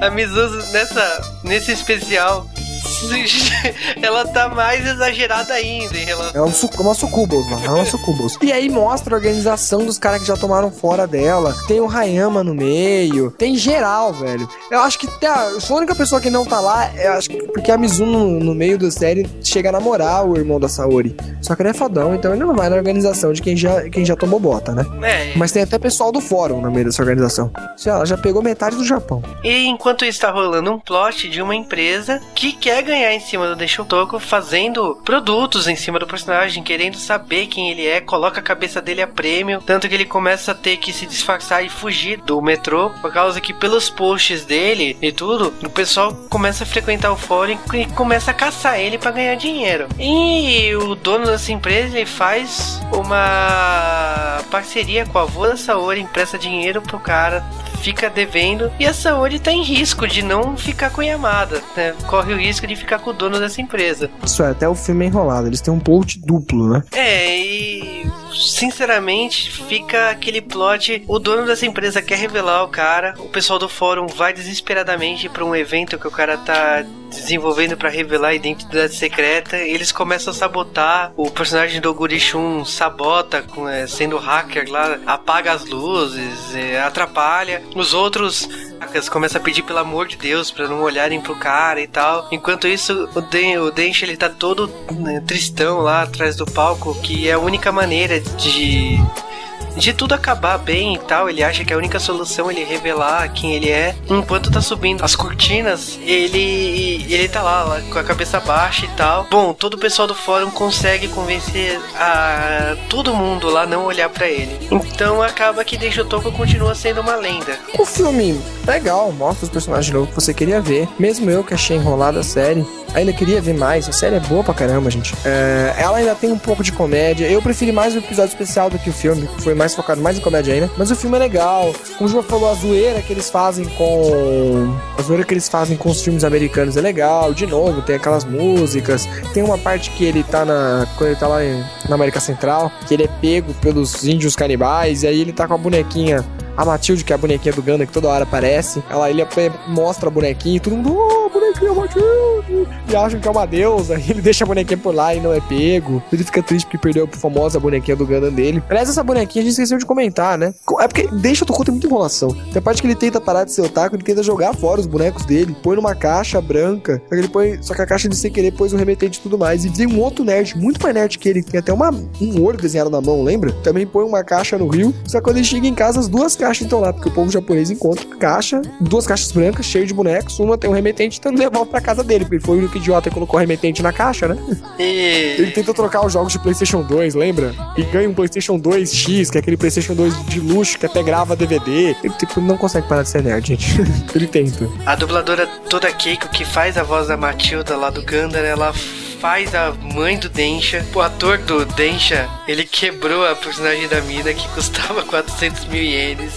A Mizuzu nessa nesse especial ela tá mais exagerada ainda em relação. É uma, uma sucubus, mano. É uma sucubus. e aí mostra a organização dos caras que já tomaram fora dela. Tem o Hayama no meio. Tem geral, velho. Eu acho que tá, a única pessoa que não tá lá, eu acho que porque a Mizuno no, no, meio da série chega a namorar o irmão da Saori. Só que ele é fodão, então ele não vai na organização de quem já, quem já tomou bota, né? É. Mas tem até pessoal do fórum no meio dessa organização. Ela já pegou metade do Japão. E enquanto isso tá rolando um plot de uma empresa que quer ganhar em cima do Deishotoko fazendo produtos em cima do personagem, querendo saber quem ele é, coloca a cabeça dele a prêmio, tanto que ele começa a ter que se disfarçar e fugir do metrô, por causa que pelos posts dele e tudo, o pessoal começa a frequentar o fórum e começa a caçar ele para ganhar dinheiro. E o dono dessa empresa ele faz uma parceria com a avó da Saori, empresta dinheiro pro cara fica devendo e a Saori tá em risco de não ficar com Yamada, né? Corre o risco de ficar com o dono dessa empresa. Isso é, até o filme é enrolado, eles têm um plot duplo, né? É, e sinceramente fica aquele plot, o dono dessa empresa quer revelar o cara, o pessoal do fórum vai desesperadamente para um evento que o cara tá desenvolvendo para revelar a identidade secreta, eles começam a sabotar. O personagem do Gurishun sabota, é, sendo hacker lá, apaga as luzes, é, atrapalha. Os outros começam a pedir pelo amor de Deus para não olharem pro cara e tal. Enquanto isso, o, Den o Dench ele tá todo né, tristão lá atrás do palco, que é a única maneira de de tudo acabar bem e tal, ele acha que a única solução é ele revelar quem ele é. Enquanto tá subindo as cortinas, ele ele tá lá, lá, com a cabeça baixa e tal. Bom, todo o pessoal do fórum consegue convencer a todo mundo lá não olhar para ele. Então acaba que Toco continua sendo uma lenda. O filme legal, mostra os personagens novos que você queria ver. Mesmo eu que achei enrolada a série, ainda queria ver mais. A série é boa pra caramba, gente. É, ela ainda tem um pouco de comédia. Eu preferi mais o episódio especial do que o filme, que foi mais focado mais em comédia ainda. Mas o filme é legal. Como o João falou, a zoeira que eles fazem com. A zoeira que eles fazem com os filmes americanos é legal. De novo, tem aquelas músicas. Tem uma parte que ele tá na. Quando ele tá lá em, na América Central, que ele é pego pelos índios canibais. E aí ele tá com a bonequinha a Matilde, que é a bonequinha do Ganda, que toda hora aparece, ela ele mostra a bonequinha e todo mundo, oh, bonequinha Matilde! E acham que é uma deusa, e ele deixa a bonequinha por lá e não é pego. Ele fica triste porque perdeu a famosa bonequinha do Ganda dele. Aliás, essa bonequinha a gente esqueceu de comentar, né? É porque deixa o conta muita enrolação. Tem a parte que ele tenta parar de ser otaku, ele tenta jogar fora os bonecos dele, põe numa caixa branca, só que ele põe, só que a caixa de sem querer pôs o um remetente e tudo mais. E vem um outro nerd, muito mais nerd que ele, tem até uma, um olho desenhado na mão, lembra? Também põe uma caixa no rio, só que quando ele chega em casa, as duas caixas caixas então lá, porque o povo japonês encontra caixa, duas caixas brancas cheias de bonecos, uma tem um remetente tentando levar pra casa dele, porque ele foi o único idiota que colocou remetente na caixa, né? E... Ele tenta trocar os jogos de PlayStation 2, lembra? E ganha um PlayStation 2X, que é aquele PlayStation 2 de luxo que até grava DVD. Ele, tipo, não consegue parar de ser nerd, gente. ele tenta. A dubladora toda Keiko, que faz a voz da Matilda lá do Gundam, ela faz a mãe do Densha. O ator do Densha, ele quebrou a personagem da mina que custava 400 mil ienes.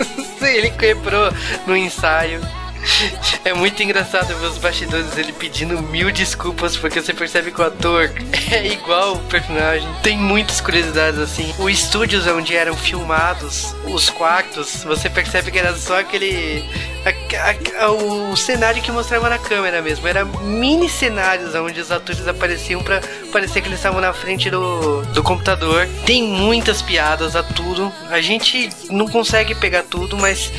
ele quebrou no ensaio. É muito engraçado ver os bastidores ele pedindo mil desculpas porque você percebe que o ator é igual o personagem. Tem muitas curiosidades assim. O estúdios onde eram filmados os quartos, você percebe que era só aquele a, a, o cenário que mostrava na câmera mesmo. Era mini cenários onde os atores apareciam para parecer que eles estavam na frente do, do computador. Tem muitas piadas a tudo. A gente não consegue pegar tudo, mas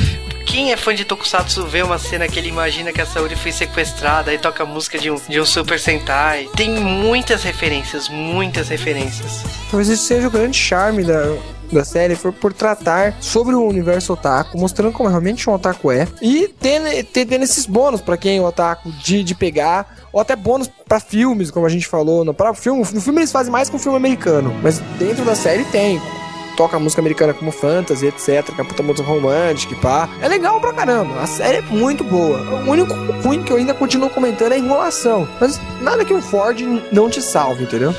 quem é fã de Tokusatsu vê uma cena que ele imagina que a Saori foi sequestrada e toca a música de um, de um Super Sentai. Tem muitas referências, muitas referências. Talvez esse seja o grande charme da, da série foi por tratar sobre o universo otaku, mostrando como realmente um otaku é, e tendo, tendo esses bônus para quem é otaku de, de pegar, ou até bônus para filmes, como a gente falou. No próprio filme, no filme eles fazem mais com filme americano, mas dentro da série tem toca música americana como fantasy, etc. Que é romântica e pá. É legal pra caramba. A série é muito boa. O único ruim que eu ainda continuo comentando é a enrolação. Mas nada que um Ford não te salve, entendeu?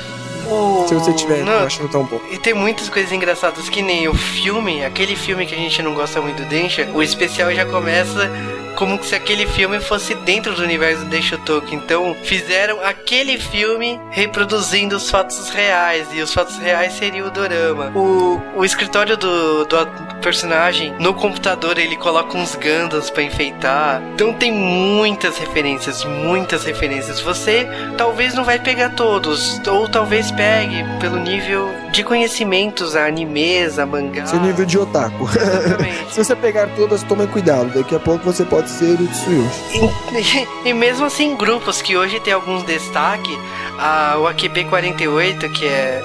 Se você tiver não, achando tão bom. E tem muitas coisas engraçadas que nem o filme, aquele filme que a gente não gosta muito do Densha, o especial já começa como se aquele filme fosse dentro do universo de Shotoku. Então, fizeram aquele filme reproduzindo os fatos reais, e os fatos reais seria o dorama. O, o escritório do, do personagem, no computador, ele coloca uns gandas para enfeitar. Então, tem muitas referências, muitas referências. Você talvez não vai pegar todos, ou talvez pegue pelo nível de conhecimentos a animes, a mangá. Seu nível de otaku. Se você pegar todas, tome cuidado. Daqui a pouco você pode ser o Tsuyoshi. E, e, mesmo assim, grupos que hoje tem alguns destaque, a, o AQB 48, que é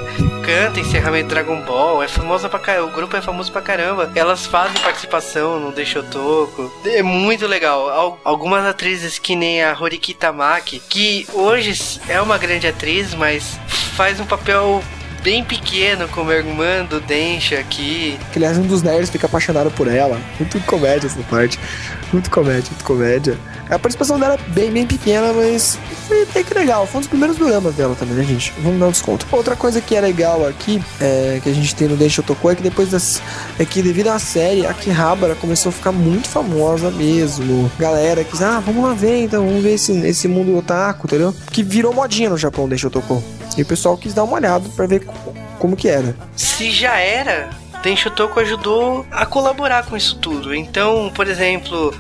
canta encerramento Dragon Ball, é famosa pra caramba, o grupo é famoso pra caramba. Elas fazem participação no Deixotoco. É muito legal. Algumas atrizes que nem a Horiki Tamaki, que hoje é uma grande atriz, mas faz um papel bem pequeno como a irmã do Densha aqui. Que aliás um dos nerds fica apaixonado por ela. Muito comédia essa parte. Muito comédia, muito comédia. A participação dela é bem, bem pequena, mas foi até que legal. Foi um dos primeiros dramas dela também, né, gente? Vamos dar um desconto. Outra coisa que é legal aqui, é, que a gente tem no Densha Otoko, é que depois das. É que devido à série, a Kihabara começou a ficar muito famosa mesmo. Galera que ah, vamos lá ver, então, vamos ver esse, esse mundo otaku, entendeu? Que virou modinha no Japão, Densha Otoko. E o pessoal quis dar uma olhada para ver como que era. Se já era, Tenshutoko ajudou a colaborar com isso tudo. Então, por exemplo,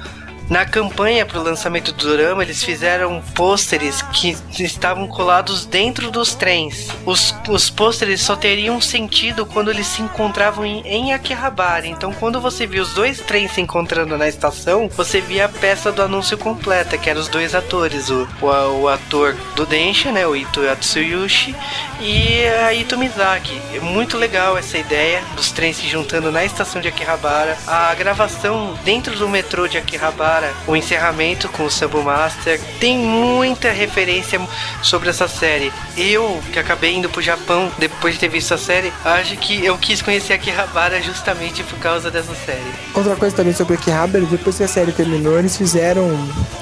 na campanha para o lançamento do Dorama, eles fizeram pôsteres que estavam colados dentro dos trens. Os, os pôsteres só teriam sentido quando eles se encontravam em, em Akihabara. Então, quando você via os dois trens se encontrando na estação, você via a peça do anúncio completa, que eram os dois atores: o, o, o ator do Densha, né, o Ito Yatsuyushi, e a Ito Mizaki. É muito legal essa ideia dos trens se juntando na estação de Akihabara. A gravação dentro do metrô de Akihabara o encerramento com o Sambo Master. Tem muita referência sobre essa série. Eu, que acabei indo pro Japão depois de ter visto a série, acho que eu quis conhecer Akihabara justamente por causa dessa série. Outra coisa também sobre Akihabara, depois que a série terminou, eles fizeram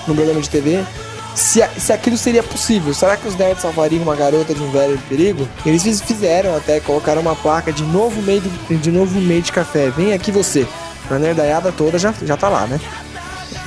no programa de TV se, se aquilo seria possível. Será que os nerds salvariam uma garota de um velho perigo? Eles fizeram até, colocaram uma placa de novo meio de, de novo meio de café. Vem aqui você. A nerdaiada toda já, já tá lá, né?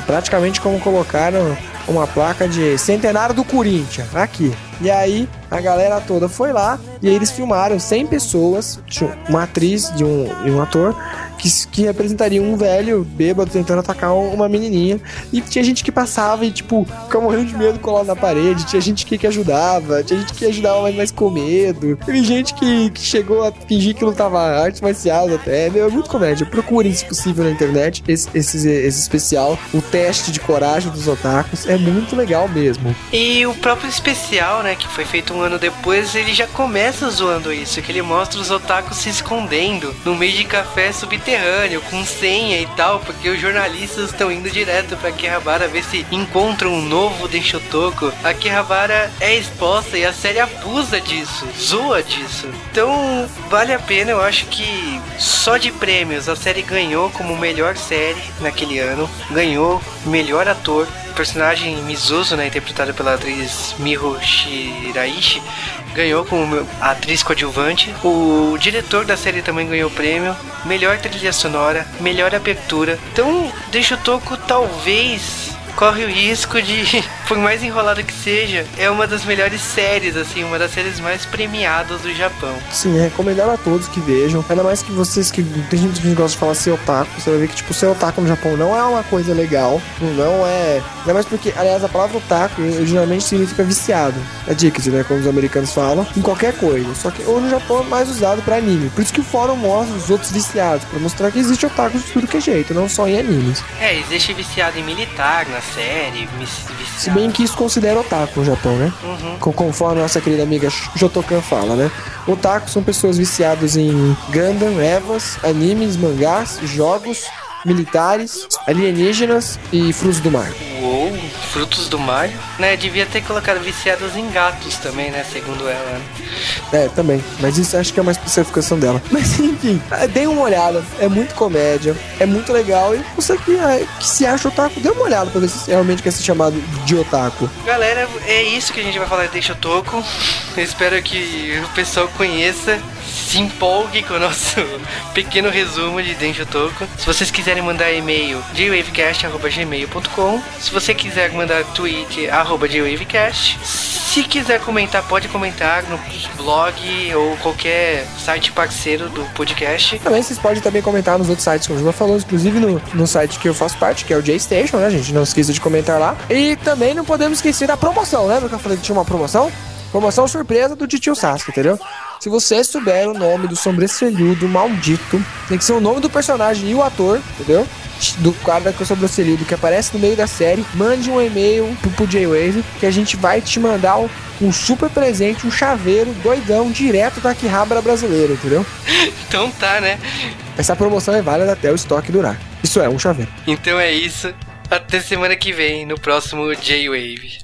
Praticamente como colocaram uma placa de centenário do Corinthians aqui. E aí a galera toda foi lá e eles filmaram 100 pessoas, uma atriz de um, de um ator que, que representaria um velho bêbado tentando atacar uma menininha. E tinha gente que passava e, tipo, ficava morrendo de medo colado na parede. Tinha gente que, que ajudava, tinha gente que ajudava, mas mais com medo. Teve gente que, que chegou a fingir que lutava artes marciais até. Meu, é muito comédia. Procurem, se possível, na internet esse, esse, esse especial. O teste de coragem dos otakus é muito legal mesmo. E o próprio especial, né? Né, que foi feito um ano depois, ele já começa zoando isso, que ele mostra os otakus se escondendo no meio de café subterrâneo, com senha e tal, porque os jornalistas estão indo direto pra Akihabara ver se encontram um novo Denshotoko. A Akihabara é exposta e a série abusa disso, zoa disso. Então, vale a pena, eu acho que só de prêmios a série ganhou como melhor série naquele ano, ganhou melhor ator, personagem Mizuzu, né, interpretada pela atriz Miho Shiraishi, ganhou como atriz coadjuvante. O diretor da série também ganhou o prêmio. Melhor trilha sonora, melhor abertura. Então, Deixa o Toco talvez corre o risco de, por mais enrolado que seja, é uma das melhores séries, assim, uma das séries mais premiadas do Japão. Sim, é recomendado a todos que vejam. Ainda mais que vocês que tem gente que gosta de falar ser otaku, você vai ver que tipo, ser otaku no Japão não é uma coisa legal, não é. Ainda mais porque, aliás, a palavra otaku originalmente significa viciado. É Dixie, né? Como os americanos falam, em qualquer coisa. Só que hoje no Japão é mais usado pra anime. Por isso que o fórum mostra os outros viciados, pra mostrar que existe otaku de tudo que é jeito, não só em animes. É, existe viciado em militar na série, viciado. Bem que isso considera otaku no Japão, né? Uhum. Conforme a nossa querida amiga Jotokan fala, né? Otaku são pessoas viciadas em Gundam, Evas, animes, mangás, jogos, militares, alienígenas e frutos do mar. Uou, frutos do mar. Né, devia ter colocado viciados em gatos também, né? Segundo ela. né? É, também. Mas isso acho que é uma especificação dela. Mas enfim, é, dê uma olhada. É muito comédia, é muito legal. E você que, é, que se acha otaku, dê uma olhada pra ver se realmente quer ser chamado de otaku. Galera, é isso que a gente vai falar de Deixa Toco. Eu espero que o pessoal conheça, se empolgue com o nosso pequeno resumo de Densho Toco. Se vocês quiserem mandar e-mail, jwavecast.gmail.com Se você quiser mandar tweet, arroba jwavecast. Se quiser comentar, pode comentar no blog ou qualquer site parceiro do podcast. Também vocês podem também comentar nos outros sites, como o Juba falou, inclusive no, no site que eu faço parte, que é o J-Station, né, gente? Não esqueça de comentar lá. E também não podemos esquecer da promoção, lembra que eu falei que tinha uma promoção? Promoção surpresa do Titio Sasuke, entendeu? Se você souber o nome do sobrancelhudo maldito, tem que ser o nome do personagem e o ator, entendeu? Do cara com o sobrancelhudo que aparece no meio da série, mande um e-mail pro, pro J-Wave que a gente vai te mandar um, um super presente, um chaveiro doidão direto da Akihabara brasileira, entendeu? Então tá, né? Essa promoção é válida até o estoque durar. Isso é, um chaveiro. Então é isso. Até semana que vem, no próximo J-Wave.